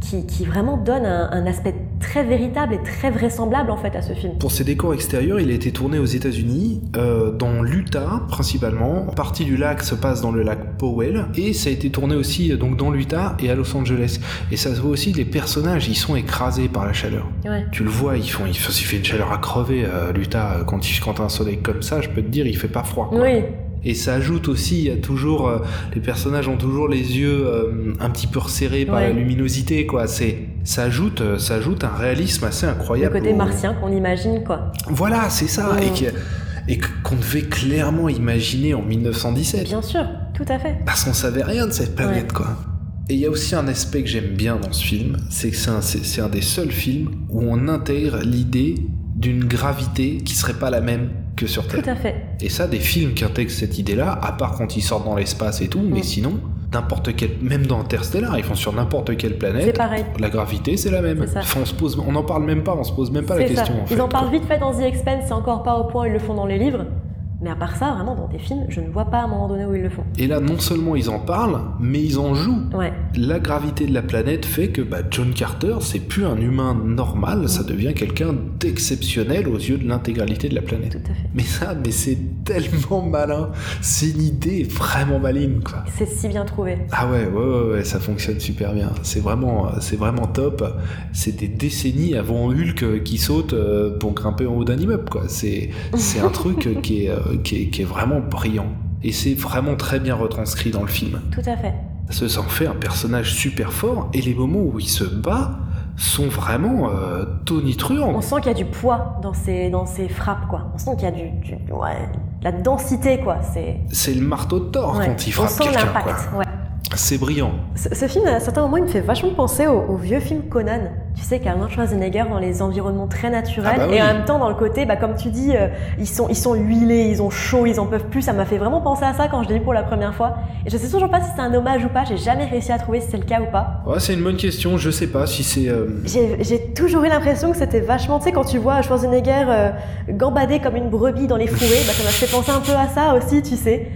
qui, qui vraiment donnent un, un aspect très véritable et très vraisemblable en fait à ce film. Pour ses décors extérieurs, il a été tourné aux États-Unis, euh, dans l'Utah principalement. Une partie du lac se passe dans le lac Powell, et ça a été tourné aussi euh, donc dans l'Utah et à Los Angeles. Et ça se voit aussi, les personnages, ils sont écrasés par la chaleur. Ouais. Tu le vois, ils font, il fait, une chaleur à crever. euh, L'Utah, quand il quand t'as un soleil comme ça, je peux te dire, il fait pas froid. quoi. Oui, Et ça ajoute aussi, il y a toujours, euh, les personnages ont toujours les yeux euh, un petit peu resserrés par Ouais. la luminosité, quoi. C'est, ça ajoute, euh, ça ajoute un réalisme assez le incroyable. côté au- martien qu'on imagine quoi. Voilà, c'est ça, et qu'on devait clairement imaginer en 1917, Bien sûr, tout à fait. parce qu'on savait rien de cette planète, Ouais. quoi. Et il y a aussi un aspect que j'aime bien dans ce film, c'est que c'est un, c'est un des seuls films où on intègre l'idée d'une gravité qui serait pas la même que sur Terre. Tout à fait. Et ça, des films qui intègrent cette idée-là, à part quand ils sortent dans l'espace et tout, mais Mm. sinon, n'importe quel, même dans Interstellar, ils font sur n'importe quelle C'est planète, pareil. la gravité c'est la même. Enfin, on se pose, on en parle même pas, on se pose même pas la ça. question. En fait, Ils en parlent vite fait dans The Expanse, c'est encore pas au point, ils le font dans les livres. Mais à part ça, vraiment, dans des films, je ne vois pas à un moment donné où ils le font. Et là, non seulement ils en parlent, mais ils en jouent. Ouais, La gravité de la planète fait que bah, John Carter, c'est plus un humain normal, ça devient quelqu'un d'exceptionnel aux yeux de l'intégralité de la planète. tout à fait. Mais ça, mais c'est tellement malin. C'est une idée vraiment maligne, quoi. C'est si bien trouvé. Ah ouais, ouais, ouais, ouais, ça fonctionne super bien. C'est vraiment, c'est vraiment top. C'est des décennies avant Hulk qui saute euh, pour grimper en haut d'un immeuble, quoi. C'est, c'est un truc qui est, euh, qui est, qui est vraiment brillant. Et c'est vraiment très bien retranscrit dans le film. Tout à fait. Ça s'en fait un personnage super fort et les moments où il se bat sont vraiment euh, tonitruants. On sent qu'il y a du poids dans ses, dans ses frappes, quoi. On sent qu'il y a du, du- ouais, la densité, quoi. C'est. Le marteau de Thor ouais. quand il frappe quelqu'un, quoi. l'impact. Ouais. C'est brillant. Ce, ce film, à certains moments, il me fait vachement penser au, au vieux film Conan. Tu sais, qu'Arnold Schwarzenegger dans les environnements très naturels. Ah bah oui. Et en même temps, dans le côté, bah, comme tu dis, euh, ils, sont, ils sont huilés, ils ont chaud, ils en peuvent plus. Ça m'a fait vraiment penser à ça quand je l'ai vu pour la première fois. Et je sais toujours pas si c'est un hommage ou pas. J'ai jamais réussi à trouver si c'est le cas ou pas. Ouais, c'est une bonne question. Je sais pas si c'est. euh, J'ai j'ai toujours eu l'impression que c'était vachement, tu sais, quand tu vois Schwarzenegger euh, gambader comme une brebis dans les fourrés, bah, ça m'a fait penser un peu à ça aussi, tu sais.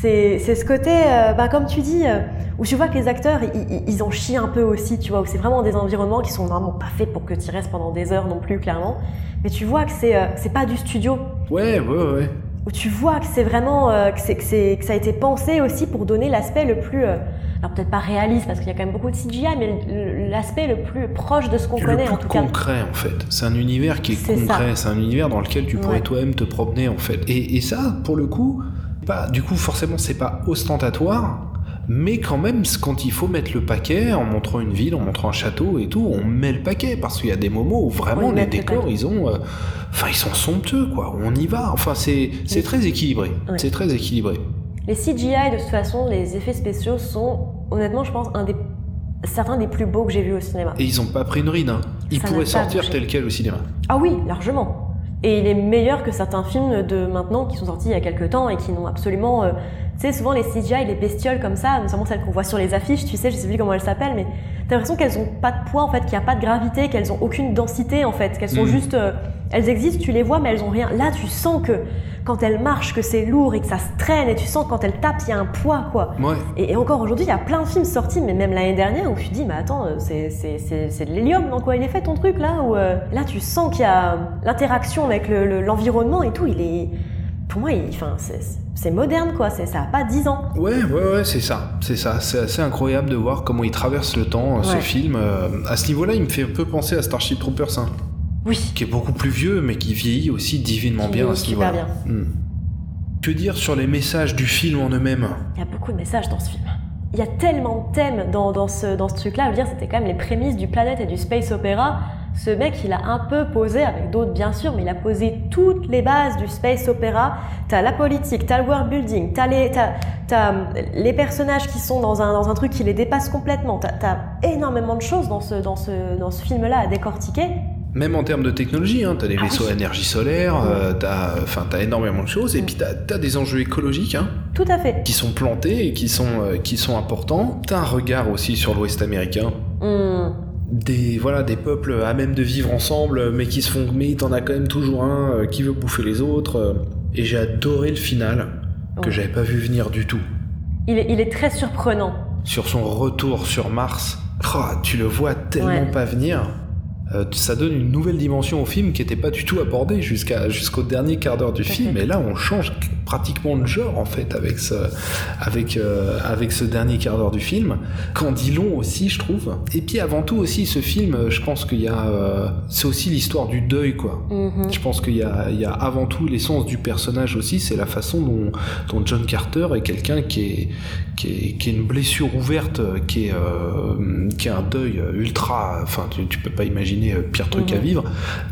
C'est ce côté, euh, bah, comme tu dis, euh, où tu vois que les acteurs, ils, en chient un peu aussi, tu vois, où c'est vraiment des environnements qui sont vraiment pas faits pour que tu restes pendant des heures non plus, clairement. Mais tu vois que c'est euh, pas du studio, Ouais, ouais, ouais. où tu vois que c'est vraiment, euh, que, que, que ça a été pensé aussi pour donner l'aspect le plus, euh, alors peut-être pas réaliste, parce qu'il y a quand même beaucoup de CGI, mais l'aspect le plus proche de ce qu'on le connaît, plus en tout cas. concret en fait. C'est un univers qui est, concret, c'est un univers dans lequel tu pourrais Ouais. toi-même te promener en fait. Et, et ça, pour le coup, pas, du coup forcément c'est pas ostentatoire, mais quand même, quand il faut mettre le paquet, en montrant une ville, en montrant un château et tout, on met le paquet, parce qu'il y a des moments où vraiment Oui, les décors, ils ont... euh, Enfin, ils sont somptueux, quoi. On y va. Enfin, c'est Oui. très équilibré. Oui. C'est très équilibré. Les CGI, de toute façon, les effets spéciaux sont, honnêtement, je pense, un des, certains des plus beaux que j'ai vus au cinéma. Et ils ont pas pris une ride, hein. Ils Ça pourraient sortir tel quel au cinéma. Ah oui, largement. Et il est meilleur que certains films de maintenant qui sont sortis il y a quelques temps et qui n'ont absolument. euh, tu sais, souvent les CGI, les bestioles comme ça, notamment celles qu'on voit sur les affiches, tu sais, je sais plus comment elles s'appellent, mais t'as l'impression qu'elles ont pas de poids en fait, qu'il n'y a pas de gravité, qu'elles ont aucune densité en fait, qu'elles sont Mm. juste. euh, elles existent, tu les vois, mais elles ont rien. Là, tu sens que quand elles marchent, que c'est lourd et que ça se traîne, et tu sens que quand elles tapent, il y a un poids quoi. Ouais. Et, et encore aujourd'hui, il y a plein de films sortis, mais même l'année dernière, où tu te dis, mais attends, euh, c'est, c'est, c'est, c'est de l'hélium dans quoi il est fait ton truc là où, euh, Là, tu sens qu'il y a l'interaction avec le- le- l'environnement et tout, il est. Pour moi, il, enfin, c'est, c'est moderne quoi, c'est, ça a pas 10 ans. Ouais, ouais, ouais, c'est ça, c'est ça. C'est assez incroyable de voir comment il traverse le temps, euh, ce film. Euh, à ce niveau-là, il me fait un peu penser à Starship Troopers, hein, Oui. qui est beaucoup plus vieux, mais qui vieillit aussi divinement Qui bien à ce super niveau-là. Hmm. Que dire sur les messages du film en eux-mêmes? Il y a beaucoup de messages dans ce film. Il y a tellement de thèmes dans, dans ce, dans ce truc-là. Je veux dire, c'était quand même les prémices du Planète et du Space Opera. Ce mec, il a un peu posé, avec d'autres bien sûr, mais il a posé toutes les bases du Space Opera. T'as la politique, t'as le world building, t'as les, t'as, t'as, euh, les personnages qui sont dans un, dans un truc qui les dépasse complètement. T'as, t'as énormément de choses dans ce, dans ce, dans ce film-là à décortiquer. Même en termes de technologie, hein, t'as des Ah vaisseaux à énergie solaire, euh, t'as, enfin, t'as énormément de choses, et puis t'as, t'as des enjeux écologiques hein, Tout à fait. qui sont plantés et qui sont, euh, qui sont importants. T'as un regard aussi sur l'Ouest américain. Hmm. des voilà des peuples à même de vivre ensemble mais qui se font mais t'en as quand même toujours un euh, qui veut bouffer les autres euh, et j'ai adoré le final que Ouais. j'avais pas vu venir du tout Il, est, il est très surprenant. sur son retour sur Mars ah, tu le vois tellement Ouais. pas venir Euh, ça donne une nouvelle dimension au film qui était pas du tout abordée jusqu'à jusqu'au dernier quart d'heure du film. et là on change pratiquement de genre en fait avec ce avec euh, avec ce dernier quart d'heure du film qu'en dit long aussi je trouve et puis avant tout aussi ce film euh, je pense qu'il y a euh, c'est aussi l'histoire du deuil quoi Mhm. je pense qu'il y a, il y a avant tout l'essence du personnage aussi, c'est la façon dont, dont John Carter est quelqu'un qui est, qui, est, qui est une blessure ouverte, qui est, euh, qui est un deuil ultra. Enfin, tu, tu peux pas imaginer pire truc à Mhm. vivre.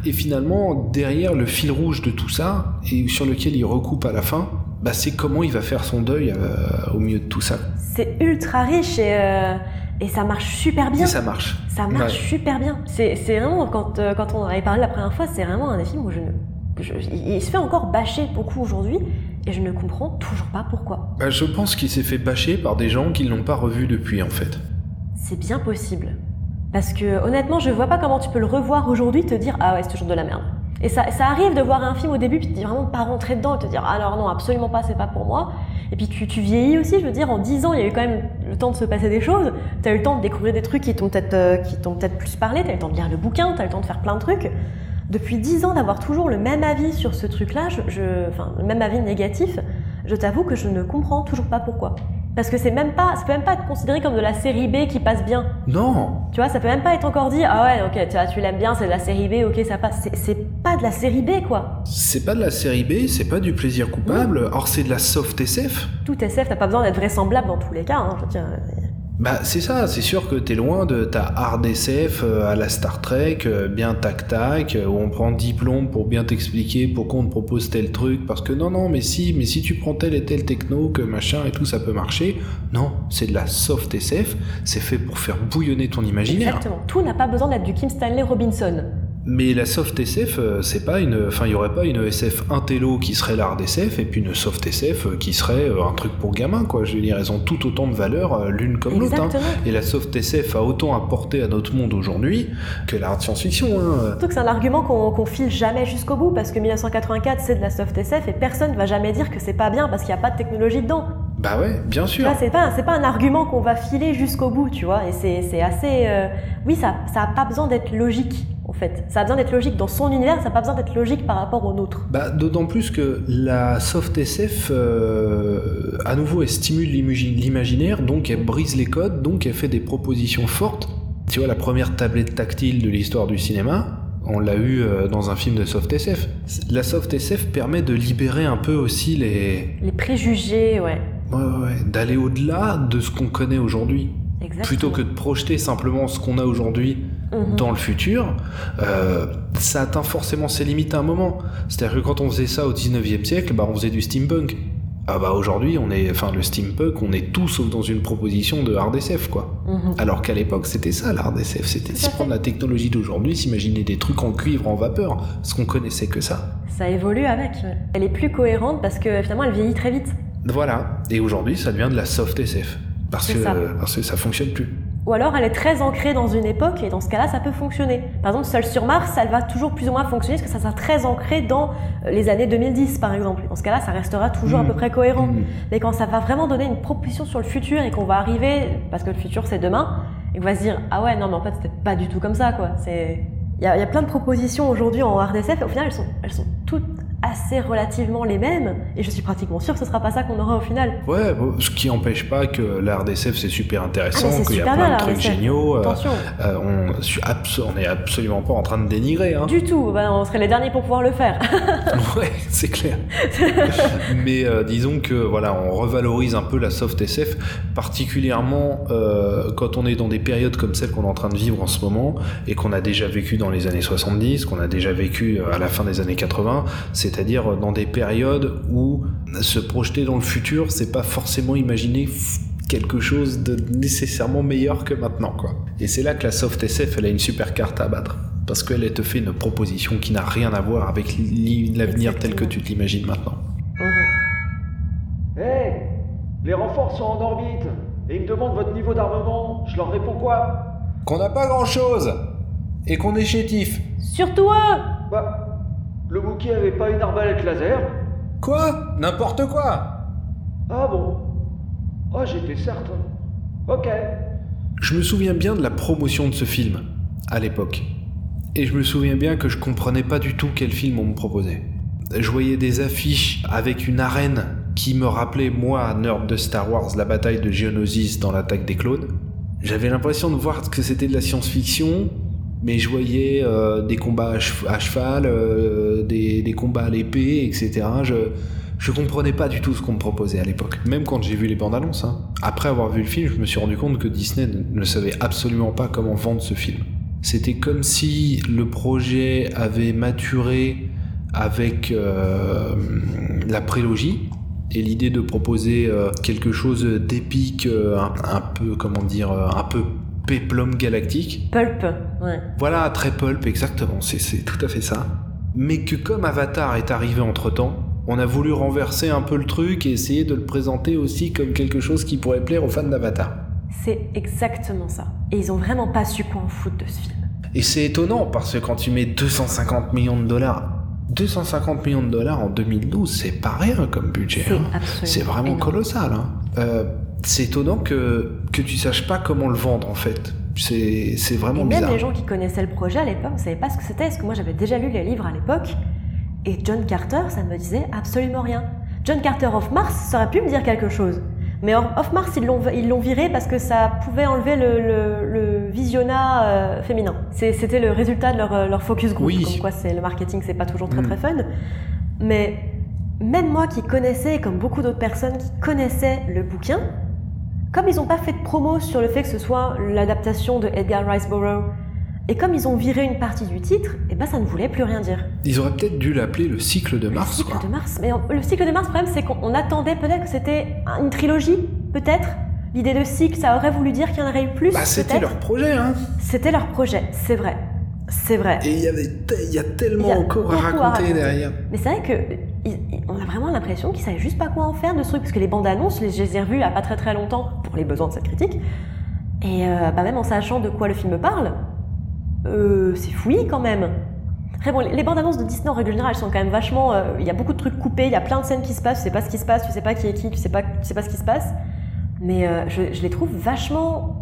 Et finalement, derrière le fil rouge de tout ça, et sur lequel il recoupe à la fin, bah, c'est comment il va faire son deuil euh, au milieu de tout ça. C'est ultra riche et, euh, et ça marche super bien. Et ça marche. Ça marche Ouais. super bien. C'est vraiment, quand, euh, quand on en avait parlé la première fois, c'est vraiment un des films où je ne. je- il il se fait encore bâcher beaucoup aujourd'hui et je ne comprends toujours pas pourquoi. Bah, je pense qu'il s'est fait bâcher par des gens qui ne l'ont pas revu depuis, en fait. C'est bien possible. Parce que honnêtement, je vois pas comment tu peux le revoir aujourd'hui te dire Ah ouais, c'est toujours de la merde. Et ça, ça arrive de voir un film au début puis de vraiment pas rentrer dedans et te dire Alors non, absolument pas, c'est pas pour moi. Et puis tu, tu vieillis aussi, je veux dire, en 10 ans, il y a eu quand même le temps de se passer des choses. T'as eu le temps de découvrir des trucs qui t'ont peut-être euh, peut-être plus parlé, t'as eu le temps de lire le bouquin, t'as eu le temps de faire plein de trucs. Depuis 10 ans, d'avoir toujours le même avis sur ce truc-là, enfin, le même avis négatif, je t'avoue que je ne comprends toujours pas pourquoi. Parce que c'est même pas, ça peut même pas être considéré comme de la série B qui passe bien. Non Tu vois, ça peut même pas être encore dit, ah ouais, ok, tu, vois, tu l'aimes bien, c'est de la série B, ok, ça passe. C'est- pas de la série B, quoi. C'est pas de la série B, c'est pas du plaisir coupable, or c'est de la soft SF. Tout SF, t'as pas besoin d'être vraisemblable dans tous les cas, hein, je veux dire. Bah c'est ça, c'est sûr que t'es loin de ta hard SF euh, à la Star Trek, euh, bien tac tac, euh, où on prend 10 plombs pour bien t'expliquer pourquoi on te propose tel truc, parce que non non mais si, mais si tu prends tel et tel techno, que machin et tout ça peut marcher. Non, c'est de la soft SF, c'est fait pour faire bouillonner ton imaginaire. Exactement. Tout n'a pas besoin d'être du Kim Stanley Robinson. Mais la soft SF, euh, c'est pas une. Enfin, il y aurait pas une SF intello qui serait l'hard SF et puis une soft SF euh, qui serait euh, un truc pour gamins, quoi. Je veux dire, elles ont tout autant de valeur l'une comme l'autre. hein. Et la soft SF a autant apporté à notre monde aujourd'hui que la hard science-fiction. Hein. Surtout que c'est un argument qu'on qu'on file jamais jusqu'au bout, parce que 1984 c'est de la soft SF et personne va jamais dire que c'est pas bien parce qu'il n'y a pas de technologie dedans. Bah ouais, bien sûr. c'est pas, pas un argument qu'on va filer jusqu'au bout, tu vois, et c'est assez. euh, Oui, ça, ça a pas besoin d'être logique, en fait. Ça a besoin d'être logique dans son univers, ça a pas besoin d'être logique par rapport au nôtre. Bah, d'autant plus que la soft SF, euh, à nouveau, elle stimule l'imagi- l'imaginaire, donc elle brise les codes, donc elle fait des propositions fortes. Tu vois, la première tablette tactile de l'histoire du cinéma, on l'a eu euh, dans un film de soft SF. La soft SF permet de libérer un peu aussi les, Les préjugés, ouais. Ouais, ouais, ouais. D'aller au-delà de ce qu'on connaît aujourd'hui. Plutôt que de projeter simplement ce qu'on a aujourd'hui Mhm. dans le futur, euh, ça atteint forcément ses limites à un moment. C'est-à-dire que quand on faisait ça au 19e siècle, bah, on faisait du steampunk. Ah bah aujourd'hui, on est, enfin le steampunk, on est tout sauf dans une proposition de hard SF quoi. Mhm. Alors qu'à l'époque, c'était ça l'hard SF, c'était fait. prendre la technologie d'aujourd'hui, s'imaginer des trucs en cuivre, en vapeur, parce qu'on connaissait que ça. Ça évolue avec. Elle est plus cohérente parce que finalement elle vieillit très vite. Voilà. Et aujourd'hui, ça devient de la soft SF parce que ça. parce que ça fonctionne plus. Ou alors elle est très ancrée dans une époque et dans ce cas-là ça peut fonctionner. Par exemple Seul sur Mars, elle va toujours plus ou moins fonctionner parce que ça sera très ancré dans euh, les années 2010 par exemple. Dans ce cas-là ça restera toujours à peu près cohérent. Mhm. Mais quand ça va vraiment donner une proposition sur le futur et qu'on va arriver, parce que le futur c'est demain, et qu'on va se dire ah ouais non mais en fait c'était pas du tout comme ça quoi. C'est il y, a il y a plein de propositions aujourd'hui en RDSF et au final elles sont elles sont toutes assez relativement les mêmes et je suis pratiquement sûre que ce sera pas ça qu'on aura au final. Ouais, bon, ce qui empêche pas que l'art SF c'est super intéressant, Ah, qu'il y a super plein bien, de trucs géniaux. euh, Attention. euh, on, je suis abso- on est absolument pas en train de dénigrer. Hein. Du tout, bah, on serait les derniers pour pouvoir le faire. Ouais, c'est clair. Mais euh, disons que voilà, on revalorise un peu la soft SF, particulièrement euh, quand on est dans des périodes comme celle qu'on est en train de vivre en ce moment et qu'on a déjà vécu dans les années 70, qu'on a déjà vécu à la fin des années 80, c'est-à-dire dans des périodes où se projeter dans le futur, c'est pas forcément imaginer quelque chose de nécessairement meilleur que maintenant quoi. Et c'est là que la soft SF elle a une super carte à battre parce qu'elle elle te fait une proposition qui n'a rien à voir avec l'avenir tel que tu te l'imagines maintenant. Hé Les renforts sont en orbite et ils me demandent votre niveau d'armement. Je leur réponds quoi? Qu'on n'a pas grand chose et qu'on est chétif. Surtout eux Bah, le bouquet avait pas une arbalète laser Quoi? N'importe quoi? Ah bon? Ah, j'étais certain. Ok. Je me souviens bien de la promotion de ce film à l'époque. Et je me souviens bien que je comprenais pas du tout quel film on me proposait. Je voyais des affiches avec une arène qui me rappelait, moi, nerd de Star Wars, la bataille de Geonosis dans l'attaque des clones. J'avais l'impression de voir que c'était de la science-fiction, mais je voyais euh, des combats à, cheval, euh, des, combats à l'épée, etc. Je, je comprenais pas du tout ce qu'on me proposait à l'époque, même quand j'ai vu les bandes annonces. hein. Après avoir vu le film, je me suis rendu compte que Disney ne, savait absolument pas comment vendre ce film. C'était comme si le projet avait maturé avec euh, la prélogie et l'idée de proposer quelque chose d'épique, un, peu, comment dire, un peu péplum galactique. Pulp, ouais. Voilà, très pulp, exactement, c'est- tout à fait ça. Mais que comme Avatar est arrivé entre-temps, on a voulu renverser un peu le truc et essayer de le présenter aussi comme quelque chose qui pourrait plaire aux fans d'Avatar. C'est exactement ça. Et ils ont vraiment pas su quoi en foutre de ce film. Et c'est étonnant parce que quand tu mets 250 millions de dollars, 250 millions de dollars en 2012, c'est pas rien comme budget. C'est hein. vraiment énorme. colossal. hein. Euh, c'est étonnant que, que tu saches pas comment le vendre en fait. C'est c'est Et vraiment même bizarre. les gens qui connaissaient le projet à l'époque ne savaient pas ce que c'était, parce que moi j'avais déjà lu les livres à l'époque, et John Carter, ça ne me disait absolument rien. John Carter of Mars, ça aurait pu me dire quelque chose. Mais Off Mars, ils l'ont ils l'ont viré parce que ça pouvait enlever le, le- le visionnat euh, féminin. C'est- C'était le résultat de leur, euh, leur focus group. Oui. Comme quoi, c'est le marketing, c'est pas toujours très Mm. très fun. Mais même moi qui connaissais, comme beaucoup d'autres personnes qui connaissaient le bouquin, comme ils n'ont pas fait de promo sur le fait que ce soit l'adaptation de Edgar Rice Burroughs, et comme ils ont viré une partie du titre, et ben ça ne voulait plus rien dire. Ils auraient peut-être dû l'appeler le cycle de Mars. le cycle quoi. de Mars. Mais le cycle de Mars, le problème, c'est qu'on attendait peut-être que c'était une trilogie, peut-être. L'idée de cycle, ça aurait voulu dire qu'il y en aurait eu plus. Bah, c'était leur projet, hein. C'était leur projet, c'est vrai. C'est vrai. Et il y avait, te- il y a tellement Il y a encore à raconter, derrière. Mais c'est vrai que on a vraiment l'impression qu'ils savaient juste pas quoi en faire de ce truc, parce que les bandes annonces, je les ai revues il y a pas très très longtemps pour les besoins de cette critique. Et euh, bah même en sachant de quoi le film parle, euh, c'est fouillis quand même. Après bon, les les bandes annonces de Disney en règle générale elles sont quand même vachement. euh, Il y a beaucoup de trucs coupés, il y a plein de scènes qui se passent, tu sais pas ce qui se passe, tu sais pas qui est qui, tu sais pas, tu sais pas ce qui se passe. Mais je, je les trouve vachement.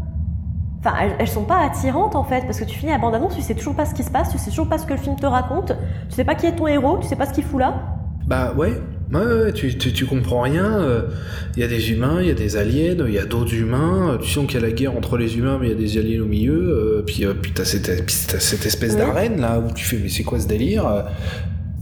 Enfin, elles, elles sont pas attirantes en fait, parce que tu finis la bande annonce, tu sais toujours pas ce qui se passe, tu sais toujours pas ce que le film te raconte, tu sais pas qui est ton héros, tu sais pas ce qu'il fout là. Bah ouais, ouais, ouais, tu, tu, tu comprends rien. euh, Il y a des humains, il y a des aliens, il y a d'autres humains. euh, Tu sens qu'il y a la guerre entre les humains, mais il y a des aliens au milieu. euh, puis euh, puis t'as cette, cette espèce d'arène là où tu fais mais c'est quoi ce délire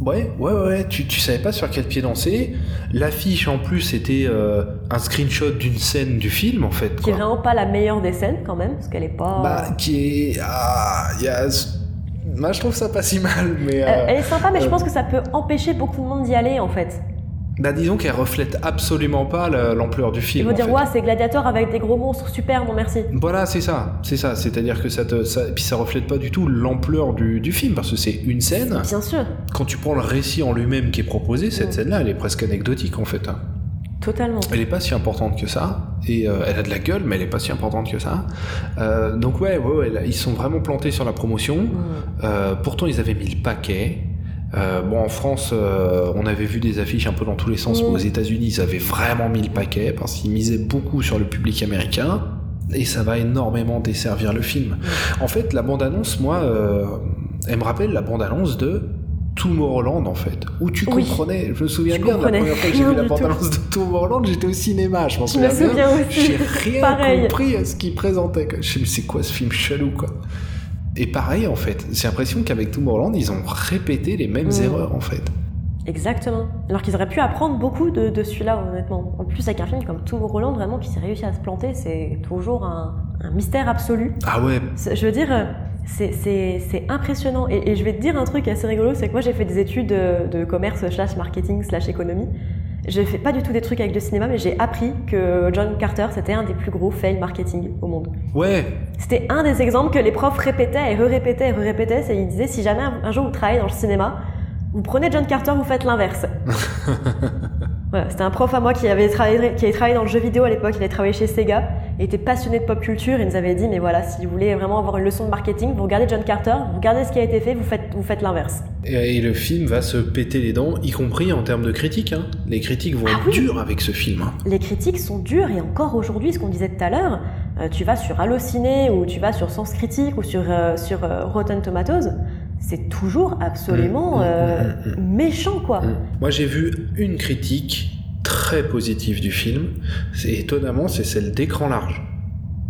Ouais, ouais, ouais, tu, tu savais pas sur quel pied danser. L'affiche en plus était euh, un screenshot d'une scène du film en fait. Qui est vraiment pas la meilleure des scènes quand même, parce qu'elle est pas. Bah, qui est. Ah, y a. Moi je trouve ça pas si mal, mais. Euh, euh, elle est sympa, mais je pense que ça peut empêcher beaucoup de monde d'y aller en fait. Bah, disons qu'elle reflète absolument pas la- l'ampleur du Ils film. vont en dire, ouais, c'est Gladiator avec des gros monstres, super, non merci. Voilà, c'est ça, c'est ça. C'est-à-dire que ça te, ça, puis ça reflète pas du tout l'ampleur du, du film parce que c'est une scène. Bien sûr, Quand tu prends le récit en lui-même qui est proposé, cette Mm. scène-là, elle est presque anecdotique en fait. hein. totalement. Elle est pas si importante que ça et euh, elle a de la gueule, mais elle est pas si importante que ça. Euh, donc ouais, ouais, ouais, là, ils sont vraiment plantés sur la promotion. Mm. Euh, pourtant, ils avaient mis le paquet. Euh, bon, en France, euh, on avait vu des affiches un peu dans tous les sens. Mm. mais Aux États-Unis, ils avaient vraiment mis le paquet parce qu'ils misaient beaucoup sur le public américain. Et ça va énormément desservir le film. En fait, la bande-annonce, moi, euh, elle me rappelle la bande-annonce de Tomorrowland, en fait. Où tu Oui. comprenais, je me souviens Je bien de la première fois que j'ai vu la bande-annonce de Tomorrowland, j'étais au cinéma, je m'en souviens bien. J'ai rien Pareil. compris à ce qu'il présentait. Je me suis dit, mais c'est quoi ce film chelou, quoi? Et pareil, en fait, j'ai l'impression qu'avec Tomorrowland, ils ont répété les mêmes Mm. erreurs, en fait. Exactement. Alors qu'ils auraient pu apprendre beaucoup de, de celui-là, honnêtement. En plus, avec un film comme Tomorrowland, vraiment, qui s'est réussi à se planter, c'est toujours un, un mystère absolu. Ah ouais, Je veux dire, c'est- impressionnant. Et, et je vais te dire un truc assez rigolo, c'est que moi j'ai fait des études de, de commerce slash marketing slash économie. Je fais pas du tout des trucs avec le cinéma, mais j'ai appris que John Carter, c'était un des plus gros fails marketing au monde. ouais, C'était un des exemples que les profs répétaient et re-répétaient et re-répétaient. C'est ils disaient si jamais un jour vous travaillez dans le cinéma, vous prenez John Carter, vous faites l'inverse. Voilà, c'était un prof à moi qui avait travaillé, qui avait travaillé dans le jeu vidéo à l'époque. Il avait travaillé chez Sega et était passionné de pop culture. Il nous avait dit mais voilà, si vous voulez vraiment avoir une leçon de marketing, vous regardez John Carter, vous regardez ce qui a été fait, vous faites, vous faites l'inverse. Et, et le film va se péter les dents, y compris en termes de critiques. hein. Les critiques vont Ah être oui. dures avec ce film. hein. Les critiques sont dures et encore aujourd'hui, ce qu'on disait tout à l'heure, euh, tu vas sur Allociné ou tu vas sur Sens Critique ou sur, euh, sur euh, Rotten Tomatoes, c'est toujours absolument Mm, mm, euh, mm, méchant quoi. Moi, j'ai vu une critique très positive du film. C'est étonnamment, c'est celle d'écran large.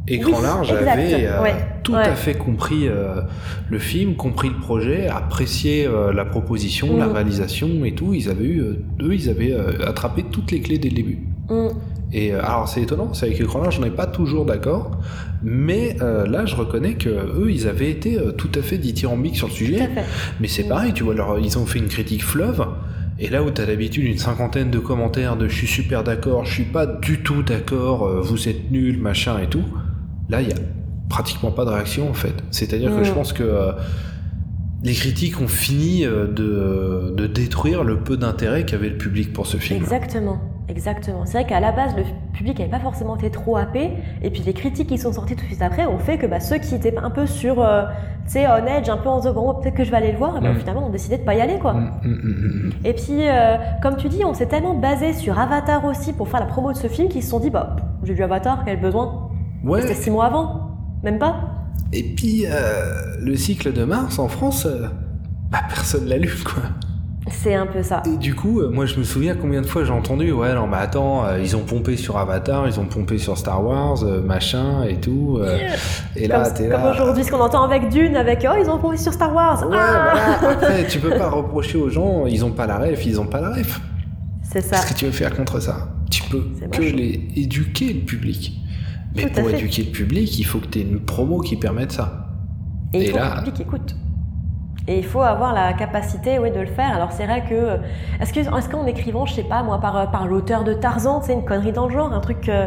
Écran Oui, large exact, avait euh, ouais, tout ouais. à fait compris euh, le film, compris le projet, apprécié euh, la proposition, la réalisation et tout. Ils avaient eu, euh, eux, ils avaient euh, attrapé toutes les clés dès le début. Et euh, alors c'est étonnant, c'est avec écran large, j'en ai pas toujours d'accord, mais euh, là je reconnais que eux ils avaient été euh, tout à fait dithyrambiques sur le sujet. Mais c'est Mm. pareil, tu vois, alors, ils ont fait une critique fleuve, et là où t'as d'habitude une cinquantaine de commentaires de je suis super d'accord, je suis pas du tout d'accord, vous êtes nuls, machin et tout, là il y a pratiquement pas de réaction en fait. C'est-à-dire que Mm. je pense que euh, les critiques ont fini de, de détruire le peu d'intérêt qu'avait le public pour ce film. Exactement, exactement. C'est vrai qu'à la base, le public n'avait pas forcément été trop happé, et puis les critiques qui sont sorties tout de suite après ont fait que bah, ceux qui étaient un peu sur, euh, tu sais, on edge, un peu en se Bon, peut-être que je vais aller le voir, et bah, Mm. finalement ont décidé de pas y aller, quoi. Mm, mm, mm. Et puis, euh, comme tu dis, on s'est tellement basé sur Avatar aussi pour faire la promo de ce film qu'ils se sont dit, bah, j'ai vu Avatar, quel besoin Ouais, C'était six mois avant, même pas et puis euh, le cycle de Mars en France, bah, personne l'a lu quoi. C'est un peu ça. Et du coup, euh, moi je me souviens combien de fois j'ai entendu, ouais, non, mais attends, euh, ils ont pompé sur Avatar, ils ont pompé sur Star Wars, euh, machin et tout. euh, et là, Comme, t'es comme là. aujourd'hui, ce qu'on entend avec Dune, avec oh, ils ont prouvé sur Star Wars. Ouais, Ah voilà. Après, tu peux pas reprocher aux gens, ils ont pas la ref, ils ont pas la ref. C'est ça. Qu'est-ce que tu veux faire contre ça? Tu peux que les éduquer le public. Mais Tout pour éduquer le public, il faut que tu aies une promo qui permette ça. Et, il Et faut là- que le public écoute. Et il faut avoir la capacité ouais, de le faire. Alors c'est vrai que... Est-ce que- est-ce qu'en écrivant, je sais pas, moi, par, par l'auteur de Tarzan, c'est une connerie dans le genre, un truc... euh,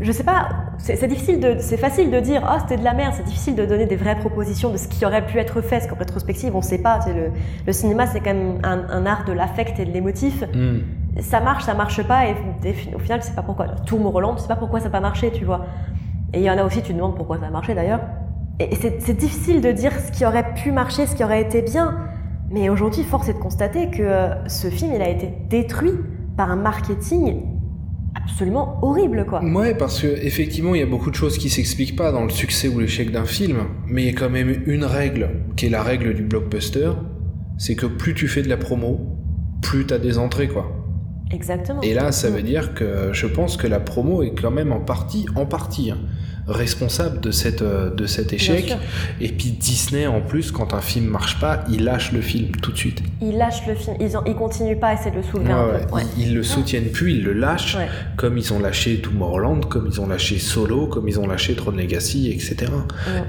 je sais pas, c'est difficile de... C'est facile de dire, oh, c'était de la merde, c'est difficile de donner des vraies propositions de ce qui aurait pu être fait, parce qu'en rétrospective, on sait pas. Le, le cinéma, c'est quand même un, un art de l'affect et de l'émotif. Hmm. Ça marche, ça marche pas, et, et au final, tu sais pas pourquoi. Tour Roland, sais pas pourquoi ça n'a pas marché, tu vois. Et il y en a aussi, tu te demandes pourquoi ça a marché d'ailleurs. Et c'est difficile de dire ce qui aurait pu marcher, ce qui aurait été bien. Mais aujourd'hui, force est de constater que euh, ce film, il a été détruit par un marketing absolument horrible, quoi. Ouais, parce que effectivement, il y a beaucoup de choses qui s'expliquent pas dans le succès ou l'échec d'un film, mais il y a quand même une règle, qui est la règle du blockbuster, c'est que plus tu fais de la promo, plus t'as des entrées, quoi. Exactement. Et là, ça veut dire que je pense que la promo est quand même en partie, en partie, hein, responsable de, cette, euh, de cet échec. Et puis Disney, en plus, quand un film marche pas, il lâche le film tout de suite. Ils lâchent le film, ils, en- ils continuent pas à essayer de le soulever un Ouais, ouais. peu. Ouais. Ils, ils le soutiennent plus, ils le lâchent, Ouais. comme ils ont lâché Tomorrowland, comme ils ont lâché Solo, comme ils ont lâché Tron Legacy, etc.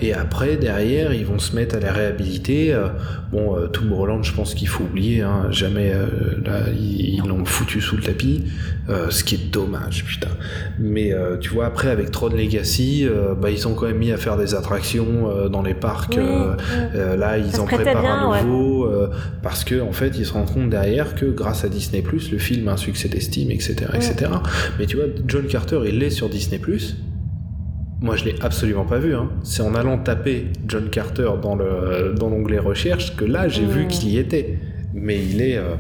Et après, derrière, ils vont se mettre à les réhabiliter. Euh, bon, euh, Tomorrowland, je pense qu'il faut oublier, hein, jamais euh, là, ils l'ont foutu sous le tapis, euh, ce qui est dommage, putain. Mais euh, tu vois, après, avec Tron Legacy, euh, bah, ils ont quand même mis à faire des attractions euh, dans les parcs. Oui, euh, oui. là, ils se en préparent bien, un nouveau parce que en fait, ils se rendent compte derrière que grâce à Disney le film a un succès d'estime, etc., etc. Mais tu vois, John Carter, il est sur Disney Moi, je l'ai absolument pas vu. Hein. C'est en allant taper John Carter dans le dans l'onglet recherche que là, j'ai vu Mm. qu'il y était. Mais il est euh,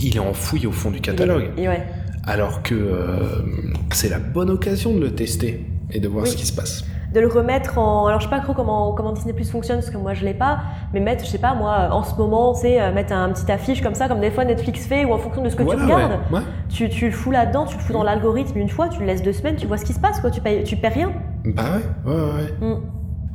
il est enfoui au fond du catalogue. Ouais. Alors que euh, c'est la bonne occasion de le tester et de voir Oui. ce qui se passe. de le remettre en. Alors, je sais pas trop comment, comment Disney Plus fonctionne, parce que moi, je l'ai pas, mais mettre, je sais pas, moi, en ce moment, c'est mettre un petit affiche comme ça, comme des fois Netflix fait, ou en fonction de ce que Voilà, tu regardes. ouais. Ouais. Tu, tu le fous là-dedans, tu le fous dans l'algorithme une fois, tu le laisses deux semaines, tu vois ce qui se passe, quoi. Tu payes, tu paies rien. Bah ouais, ouais, ouais. Mm.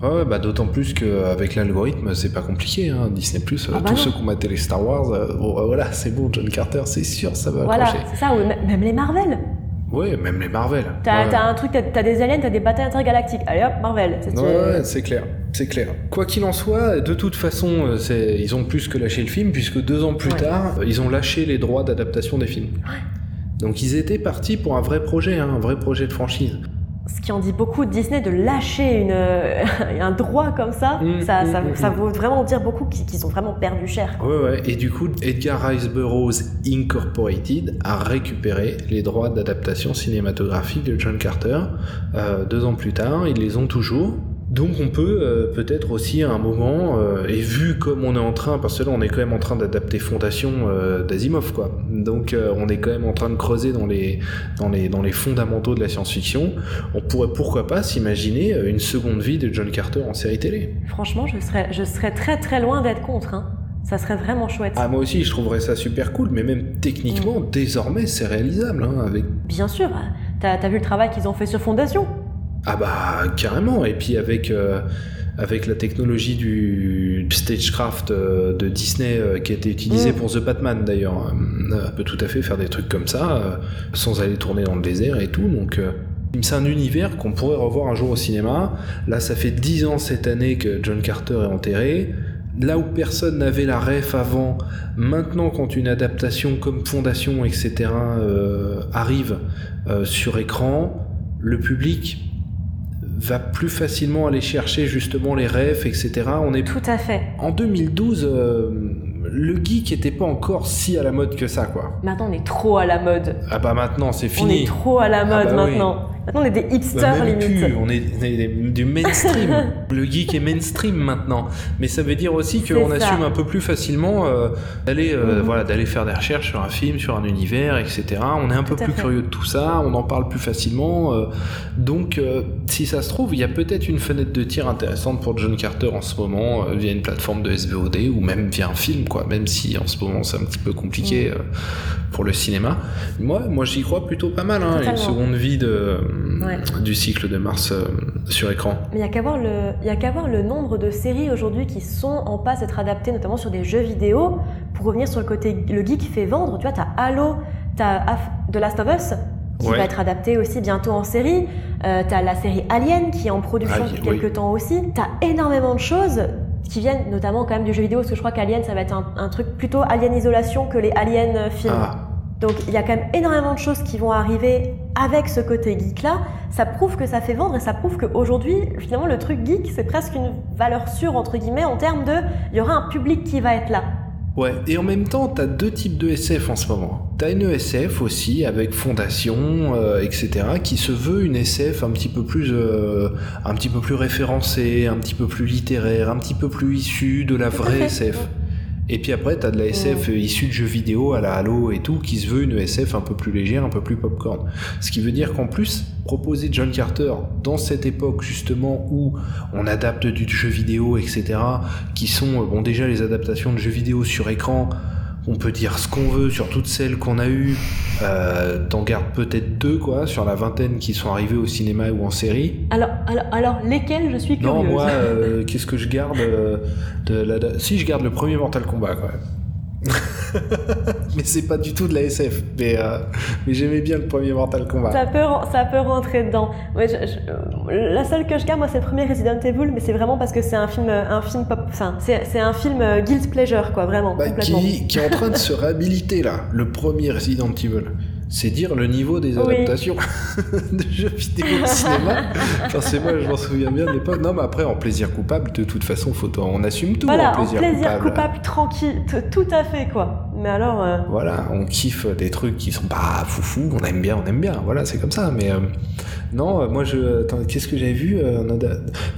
Ouais, bah d'autant plus qu'avec l'algorithme, c'est pas compliqué. Hein. Disney Plus, Ah bah tous non. ceux qui ont maté les Star Wars, euh, bon, bah voilà, c'est bon, John Carter, c'est sûr, ça va Voilà, c'est ça, même les Marvel. Ouais, même les Marvel. T'as ouais. un truc, t'as des aliens, t'as des batailles intergalactiques. Allez hop, Marvel. C'est- Ouais, ouais, c'est clair, c'est clair. Quoi qu'il en soit, de toute façon, euh, ils ont plus que lâché le film, puisque deux ans plus Ouais. tard, ils ont lâché les droits d'adaptation des films. Donc ils étaient partis pour un vrai projet, hein, un vrai projet de franchise. Ce qui en dit beaucoup de Disney de lâcher une, un droit comme ça, Mm, ça, mm, ça, mm, ça mm. vaut vraiment dire beaucoup qu'ils qu'ils ont vraiment perdu cher. quoi. Ouais, ouais. Et du coup, Edgar Rice Burroughs Incorporated a récupéré les droits d'adaptation cinématographique de John Carter. Euh, deux ans plus tard, ils les ont toujours. Donc on peut euh, peut-être aussi à un moment, euh, et vu comme on est en train, parce que là on est quand même en train d'adapter Fondation euh, d'Asimov, quoi. Donc on est quand même en train de creuser dans les, dans les, dans les fondamentaux de la science-fiction. On pourrait pourquoi pas s'imaginer une seconde vie de John Carter en série télé. Franchement, je serais, je serais très très loin d'être contre. hein. Ça serait vraiment chouette. Ah, moi aussi, je trouverais ça super cool, mais même techniquement, désormais, c'est réalisable. Hein, avec... Bien sûr, t'as as vu le travail qu'ils ont fait sur Fondation? Ah, bah, carrément. Et puis, avec, euh, avec la technologie du stagecraft euh, de Disney euh, qui a été utilisée Mm. pour The Batman, d'ailleurs, on peut tout à fait faire des trucs comme ça, sans aller tourner dans le désert et tout. Donc. c'est un univers qu'on pourrait revoir un jour au cinéma. Là, ça fait 10 ans cette année que John Carter est enterré. Là où personne n'avait la ref avant, maintenant quand une adaptation comme Fondation, etc. arrive sur écran, le public va plus facilement aller chercher justement les refs, etc. On est Tout à fait. en 2012, euh, le geek était pas encore si à la mode que ça, quoi. Maintenant, on est trop à la mode. Ah bah maintenant c'est On fini. est trop à la mode Ah bah oui. Maintenant. On est des hipsters limite. plus, on est, on est du mainstream. le geek est mainstream maintenant. Mais ça veut dire aussi qu'on assume un peu plus facilement euh, d'aller euh, Mhm. voilà, d'aller faire des recherches sur un film, sur un univers, etc. On est un peu Tout plus fait. curieux de tout ça, on en parle plus facilement. euh, donc, si ça se trouve, il y a peut-être une fenêtre de tir intéressante pour John Carter en ce moment, via une plateforme de SVOD ou même via un film, quoi. Même si en ce moment c'est un petit peu compliqué euh, pour le cinéma. Moi, moi j'y crois plutôt pas mal. Hein, une seconde vie de, Ouais. du cycle de Mars euh, sur écran. Mais il n'y a qu'à voir, le- voir nombre de séries aujourd'hui qui sont en passe d'être adaptées, notamment sur des jeux vidéo. Pour revenir sur le côté le geek fait vendre, tu vois, t'as Halo, t'as The Last of Us, qui Ouais. va être adapté aussi bientôt en série. Euh, t'as la série Alien qui est en production depuis oui. quelques temps aussi. T'as énormément de choses qui viennent notamment quand même du jeu vidéo, parce que je crois qu'Alien, ça va être un, un truc plutôt Alien Isolation que les Aliens euh, films. Ah, Donc il y a quand même énormément de choses qui vont arriver avec ce côté geek là. Ça prouve que ça fait vendre et ça prouve qu'aujourd'hui, finalement, le truc geek, c'est presque une valeur sûre, entre guillemets, en termes de il y aura un public qui va être là. ouais. Et en même temps, t'as deux types de SF en ce moment. T'as une SF aussi avec Fondation, euh, etc., qui se veut une SF un petit peu plus, euh, un petit peu plus référencée, un petit peu plus littéraire, un petit peu plus issue de la vraie. SF. Et puis après, t'as de la SF issue de jeux vidéo à la Halo et tout, qui se veut une SF un peu plus légère, un peu plus popcorn. Ce qui veut dire qu'en plus, proposer John Carter dans cette époque justement où on adapte du jeu vidéo, etc., qui sont, euh, bon déjà les adaptations de jeux vidéo sur écran, on peut dire ce qu'on veut sur toutes celles qu'on a eues. Euh, T'en gardes peut-être deux, quoi, sur la vingtaine qui sont arrivées au cinéma ou en série. Alors, alors, alors lesquels je suis curieuse Non, moi, euh, qu'est-ce que je garde euh, de la... Si, je garde le premier Mortal Kombat, quand même. mais c'est pas du tout de la SF. Mais, euh, mais j'aimais bien le premier Mortal Kombat. Ça peut, ça peut rentrer dedans. Ouais, je- je- euh, la seule que je garde, moi, c'est le premier Resident Evil, mais c'est vraiment parce que c'est un film, euh, un film pop. Enfin, c'est c'est un film euh, guilt pleasure, quoi, vraiment, Bah, complètement. qui, qui est en train de se réhabiliter là, le premier Resident Evil. C'est dire le niveau des Oui. adaptations de jeux vidéo au cinéma. Enfin, c'est moi, je m'en souviens bien de l'époque. Non, mais après, en plaisir coupable, de toute façon, faut, on assume tout Voilà, en plaisir, coupable. coupable, tranquille, tout à fait, quoi. Mais alors, euh, Voilà, on kiffe des trucs qui sont pas foufou, on aime bien, on aime bien. Voilà, c'est comme ça. Mais euh, non, euh, moi, je. Attends, qu'est-ce que j'avais vu euh,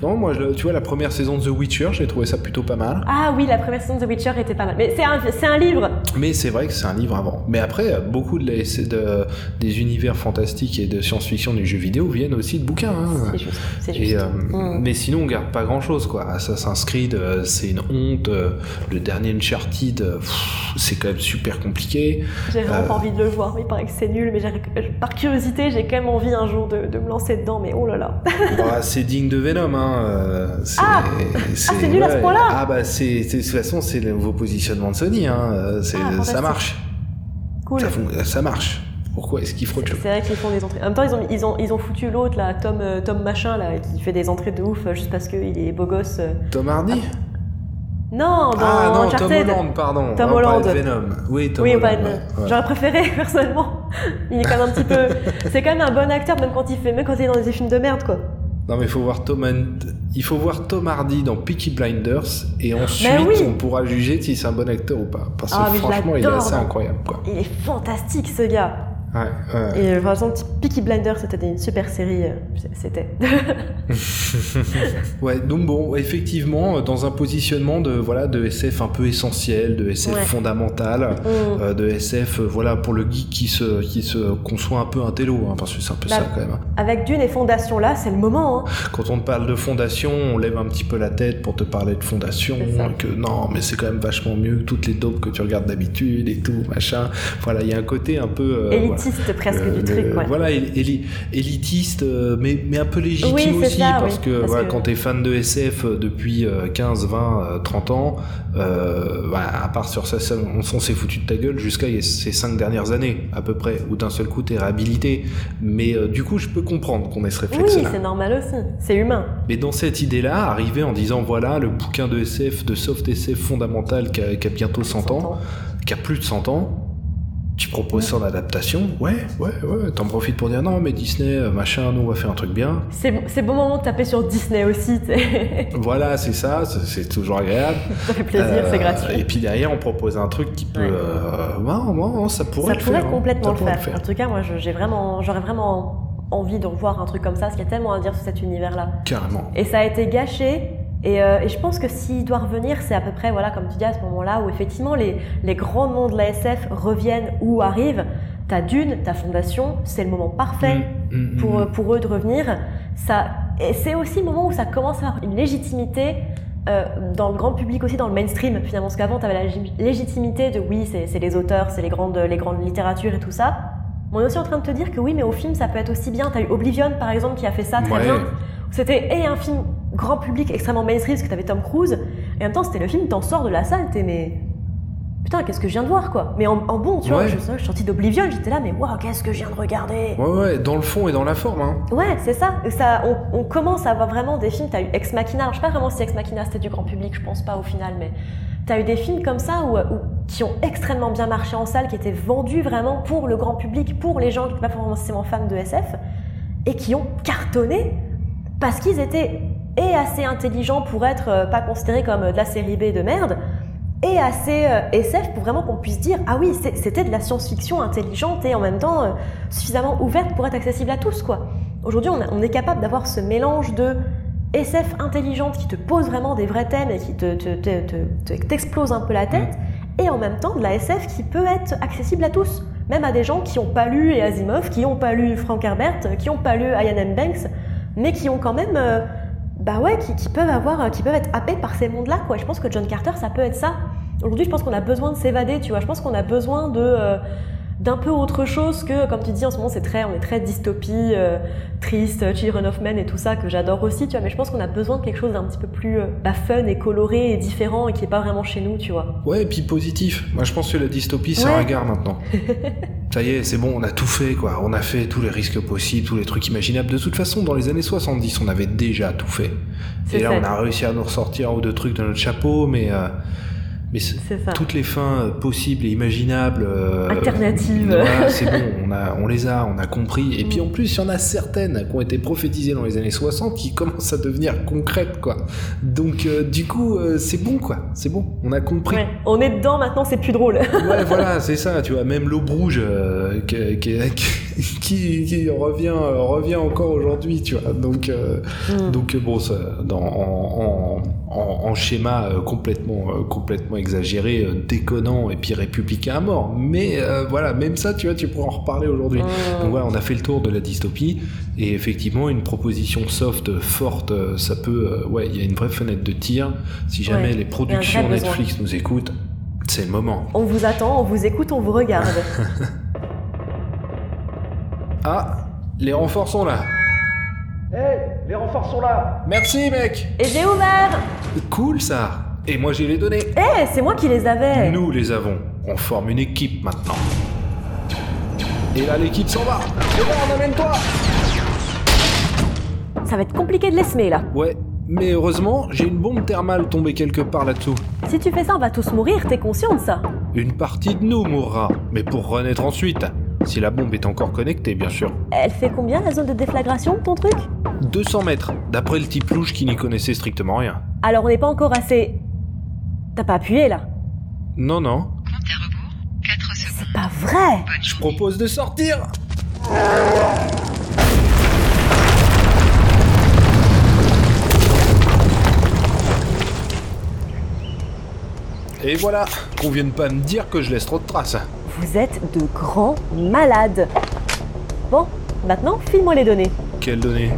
Non, moi, je- tu vois, la première saison de The Witcher, j'ai trouvé ça plutôt pas mal. ah oui, la première saison de The Witcher était pas mal. Mais c'est un, c'est un livre. Mais c'est vrai que c'est un livre avant. Mais après, beaucoup de, de- des univers fantastiques et de science-fiction du jeu vidéo viennent aussi de bouquins. hein. C'est juste, c'est juste. Et, euh, Mm. Mais sinon, on garde pas grand chose, quoi. Assassin's Creed, c'est une honte. le dernier Uncharted, pff, c'est quand même super compliqué. J'ai vraiment Euh. pas envie de le voir, il paraît que c'est nul, mais j'ai- par curiosité, j'ai quand même envie un jour de, de me lancer dedans, mais oh là là. Bah, c'est digne de Venom, hein. euh, C'est, Ah c'est nul à ce point-là Ah bah, c'est, c'est- de toute façon, c'est le nouveau positionnement de Sony, hein. euh, c'est- Ah, ça marche. Cool. Ça, ça marche. Pourquoi est-ce qu'ils chose C'est vrai qu'ils font des entrées. En même temps, ils ont, ils ont, ils ont foutu l'autre, là, Tom, euh, Tom Machin, là, qui fait des entrées de ouf juste parce qu'il est beau gosse. Tom Hardy Non, dans Ah non, Tom. Holland, pardon. Tom Holland. de Venom. Oui, Tom oui, Holland. va- ouais, ouais. j'aurais préféré, personnellement. Il est quand même un petit peu. C'est quand même un bon acteur, même quand il fait, même quand il est dans des films de merde, quoi. Non, mais il faut voir Tom, Hand- il faut voir Tom Hardy dans Peaky Blinders et ensuite oui. on pourra juger si c'est un bon acteur ou pas. Parce que Ah, franchement, il est assez incroyable, quoi. Il est fantastique, ce gars. Ouais, ouais. Et euh, par exemple, Peaky Blinders, c'était une super série. euh, C'était. Ouais, donc bon, effectivement, dans un positionnement de voilà de SF un peu essentiel, de SF Ouais. fondamental, Mm. euh, de SF euh, voilà pour le geek qui se qui se conçoit un peu un télo, hein, parce que c'est un peu Bah, ça quand même. hein. Avec Dune et Fondation, là, c'est le moment. Hein. Quand on te parle de fondation, on lève un petit peu la tête pour te parler de fondation, que non, mais c'est quand même vachement mieux que toutes les dopes que tu regardes d'habitude et tout, machin. Voilà, il y a un côté un peu euh, Élitiste presque Euh, du truc, ouais. Voilà, éli- éli- élitiste, euh, mais, mais un peu légitime Oui, aussi, ça, parce oui, que parce voilà, que- quand t'es fan de SF euh, depuis euh, 15, 20, euh, 30 ans, euh, voilà, à part sur ça, on, on s'est foutu de ta gueule jusqu'à ces 5 dernières années, à peu près, où d'un seul coup t'es réhabilité. Mais euh, du coup, je peux comprendre qu'on ait ce Oui, réflexe-là. c'est normal aussi. C'est humain. Mais dans cette idée-là, arriver en disant voilà, le bouquin de SF, de soft SF fondamental qui a, qui a bientôt 100 ans, qui a plus de 100 ans, tu proposes ça en adaptation, ouais, ouais, ouais, t'en profites pour dire non, mais Disney, euh, machin, nous on va faire un truc bien. C'est c'est bon moment de taper sur Disney aussi. tu sais. Voilà, c'est ça, c'est- toujours agréable. ça fait plaisir, Euh, c'est gratuit. Et puis derrière, on propose un truc qui peut. Ouais. euh, ouais, ouais, ça pourrait ça le pourrait faire. hein. complètement Ça le pourrait faire. En tout cas, moi, j'ai vraiment, j'aurais vraiment envie de revoir un truc comme ça, parce qu'il y a tellement à dire sur cet univers-là. Carrément. Et ça a été gâché. Et, euh, et je pense que s'il doit revenir, c'est à peu près, voilà, comme tu dis, à ce moment-là où effectivement les, les grands noms de la SF reviennent ou arrivent. T'as Dune, t'as Fondation, c'est le moment parfait Mm, mm, pour, mm. pour eux de revenir. Ça, et c'est aussi le moment où ça commence à avoir une légitimité euh, dans le grand public aussi, dans le mainstream finalement. Parce qu'avant, tu avais la lég- légitimité de oui, c'est c'est les auteurs, c'est les grandes, les grandes littératures et tout ça. Mais on est aussi en train de te dire que oui, mais au film, ça peut être aussi bien. Tu as eu Oblivion par exemple qui a fait ça très Ouais. bien. C'était et un film grand public extrêmement mainstream parce que tu avais Tom Cruise, et en même temps, c'était le film, t'en sors de la salle, t'es mais. Putain, qu'est-ce que je viens de voir quoi Mais en, en bon, tu vois, je, je suis sortie d'Oblivion, j'étais là, mais waouh, qu'est-ce que je viens de regarder Ouais, ouais, dans le fond et dans la forme. Hein. Ouais, c'est ça. Et ça on, on commence à avoir vraiment des films. T'as eu Ex Machina. Alors, je sais pas vraiment si Ex Machina c'était du grand public, je pense pas au final, mais t'as eu des films comme ça où, où- qui ont extrêmement bien marché en salle, qui étaient vendus vraiment pour le grand public, pour les gens qui n'étaient pas forcément fans de SF, et qui ont cartonné parce qu'ils étaient et assez intelligents pour être euh, pas considérés comme euh, de la série B de merde, et assez euh, SF pour vraiment qu'on puisse dire ah oui c'était de la science-fiction intelligente et en même temps euh, suffisamment ouverte pour être accessible à tous quoi. Aujourd'hui on, est capable d'avoir ce mélange de SF intelligente qui te pose vraiment des vrais thèmes et qui te, te- te- te- te- t'explose un peu la tête et en même temps de la SF qui peut être accessible à tous. Même à des gens qui n'ont pas lu Asimov, qui n'ont pas lu Frank Herbert, qui n'ont pas lu Ian M. Banks, mais qui ont quand même euh, bah ouais, qui, qui peuvent avoir, qui peuvent être happés par ces mondes-là, quoi. Je pense que John Carter, ça peut être ça. Aujourd'hui, je pense qu'on a besoin de s'évader, tu vois. Je pense qu'on a besoin de euh, d'un peu autre chose que, comme tu dis en ce moment, c'est très, on est très dystopie, euh, triste, Children of Men et tout ça que j'adore aussi, tu vois. Mais je pense qu'on a besoin de quelque chose d'un petit peu plus euh, bah, fun et coloré et différent et qui est pas vraiment chez nous, tu vois. Ouais, et puis positif. Moi, je pense que la dystopie, c'est Ouais. un regard maintenant. Ça y est, c'est bon, on a tout fait, quoi. On a fait tous les risques possibles, tous les trucs imaginables. De toute façon, dans les années 70, on avait déjà tout fait. Et là, ça. on a réussi à nous ressortir un ou deux trucs de notre chapeau, mais, euh, mais toutes les fins euh, possibles et imaginables. euh, Alternatives. voilà, c'est bon, on, a, on les a, on a compris. Et puis en plus, il y en a certaines qui ont été prophétisées dans les années 60 qui commencent à devenir concrètes, quoi. Donc, euh, du coup, euh, c'est bon, quoi. C'est bon, on a compris. Ouais, on est dedans maintenant, c'est plus drôle. Ouais, voilà, c'est ça, tu vois, même l'aube rouge qui, qui, qui, qui revient, revient encore aujourd'hui, tu vois. Donc, Mm. donc bon, ça, dans, en, en, en, en schéma complètement, complètement exagéré, euh, déconnant et puis républicain à mort. Mais euh, voilà, même ça, tu vois, tu pourras en reparler aujourd'hui. Mm. Donc voilà, on a fait le tour de la dystopie et effectivement une proposition soft forte, euh, ça peut, euh, ouais, il y a une vraie fenêtre de tir. Si jamais Ouais, les productions besoin. Netflix nous écoutent, c'est le moment. On vous attend, on vous écoute, on vous regarde. Ah, les renforts sont là. Hé, les renforts sont là Merci mec. Et j'ai ouvert Cool ça. Et moi j'ai les données. Eh, c'est moi qui les avais Nous les avons. On forme une équipe maintenant. Et là l'équipe s'en va. Bon, on amène-toi. Ça va être compliqué de les semer, là. Ouais, mais heureusement j'ai une bombe thermale tombée quelque part là-dessous. Si tu fais ça, on va tous mourir, t'es conscient de ça Une partie de nous mourra, mais pour renaître ensuite. Si la bombe est encore connectée, bien sûr. Elle fait combien, la zone de déflagration, ton truc? 200 mètres, d'après le type louche qui n'y connaissait strictement rien. Alors, on n'est pas encore assez... T'as pas appuyé, là Non, non. Compte à rebours, 4 secondes. C'est pas vrai Je propose de sortir. Et voilà, qu'on vienne pas me dire que je laisse trop de traces. Vous êtes de grands malades Bon, maintenant, file-moi les données. Quelles données?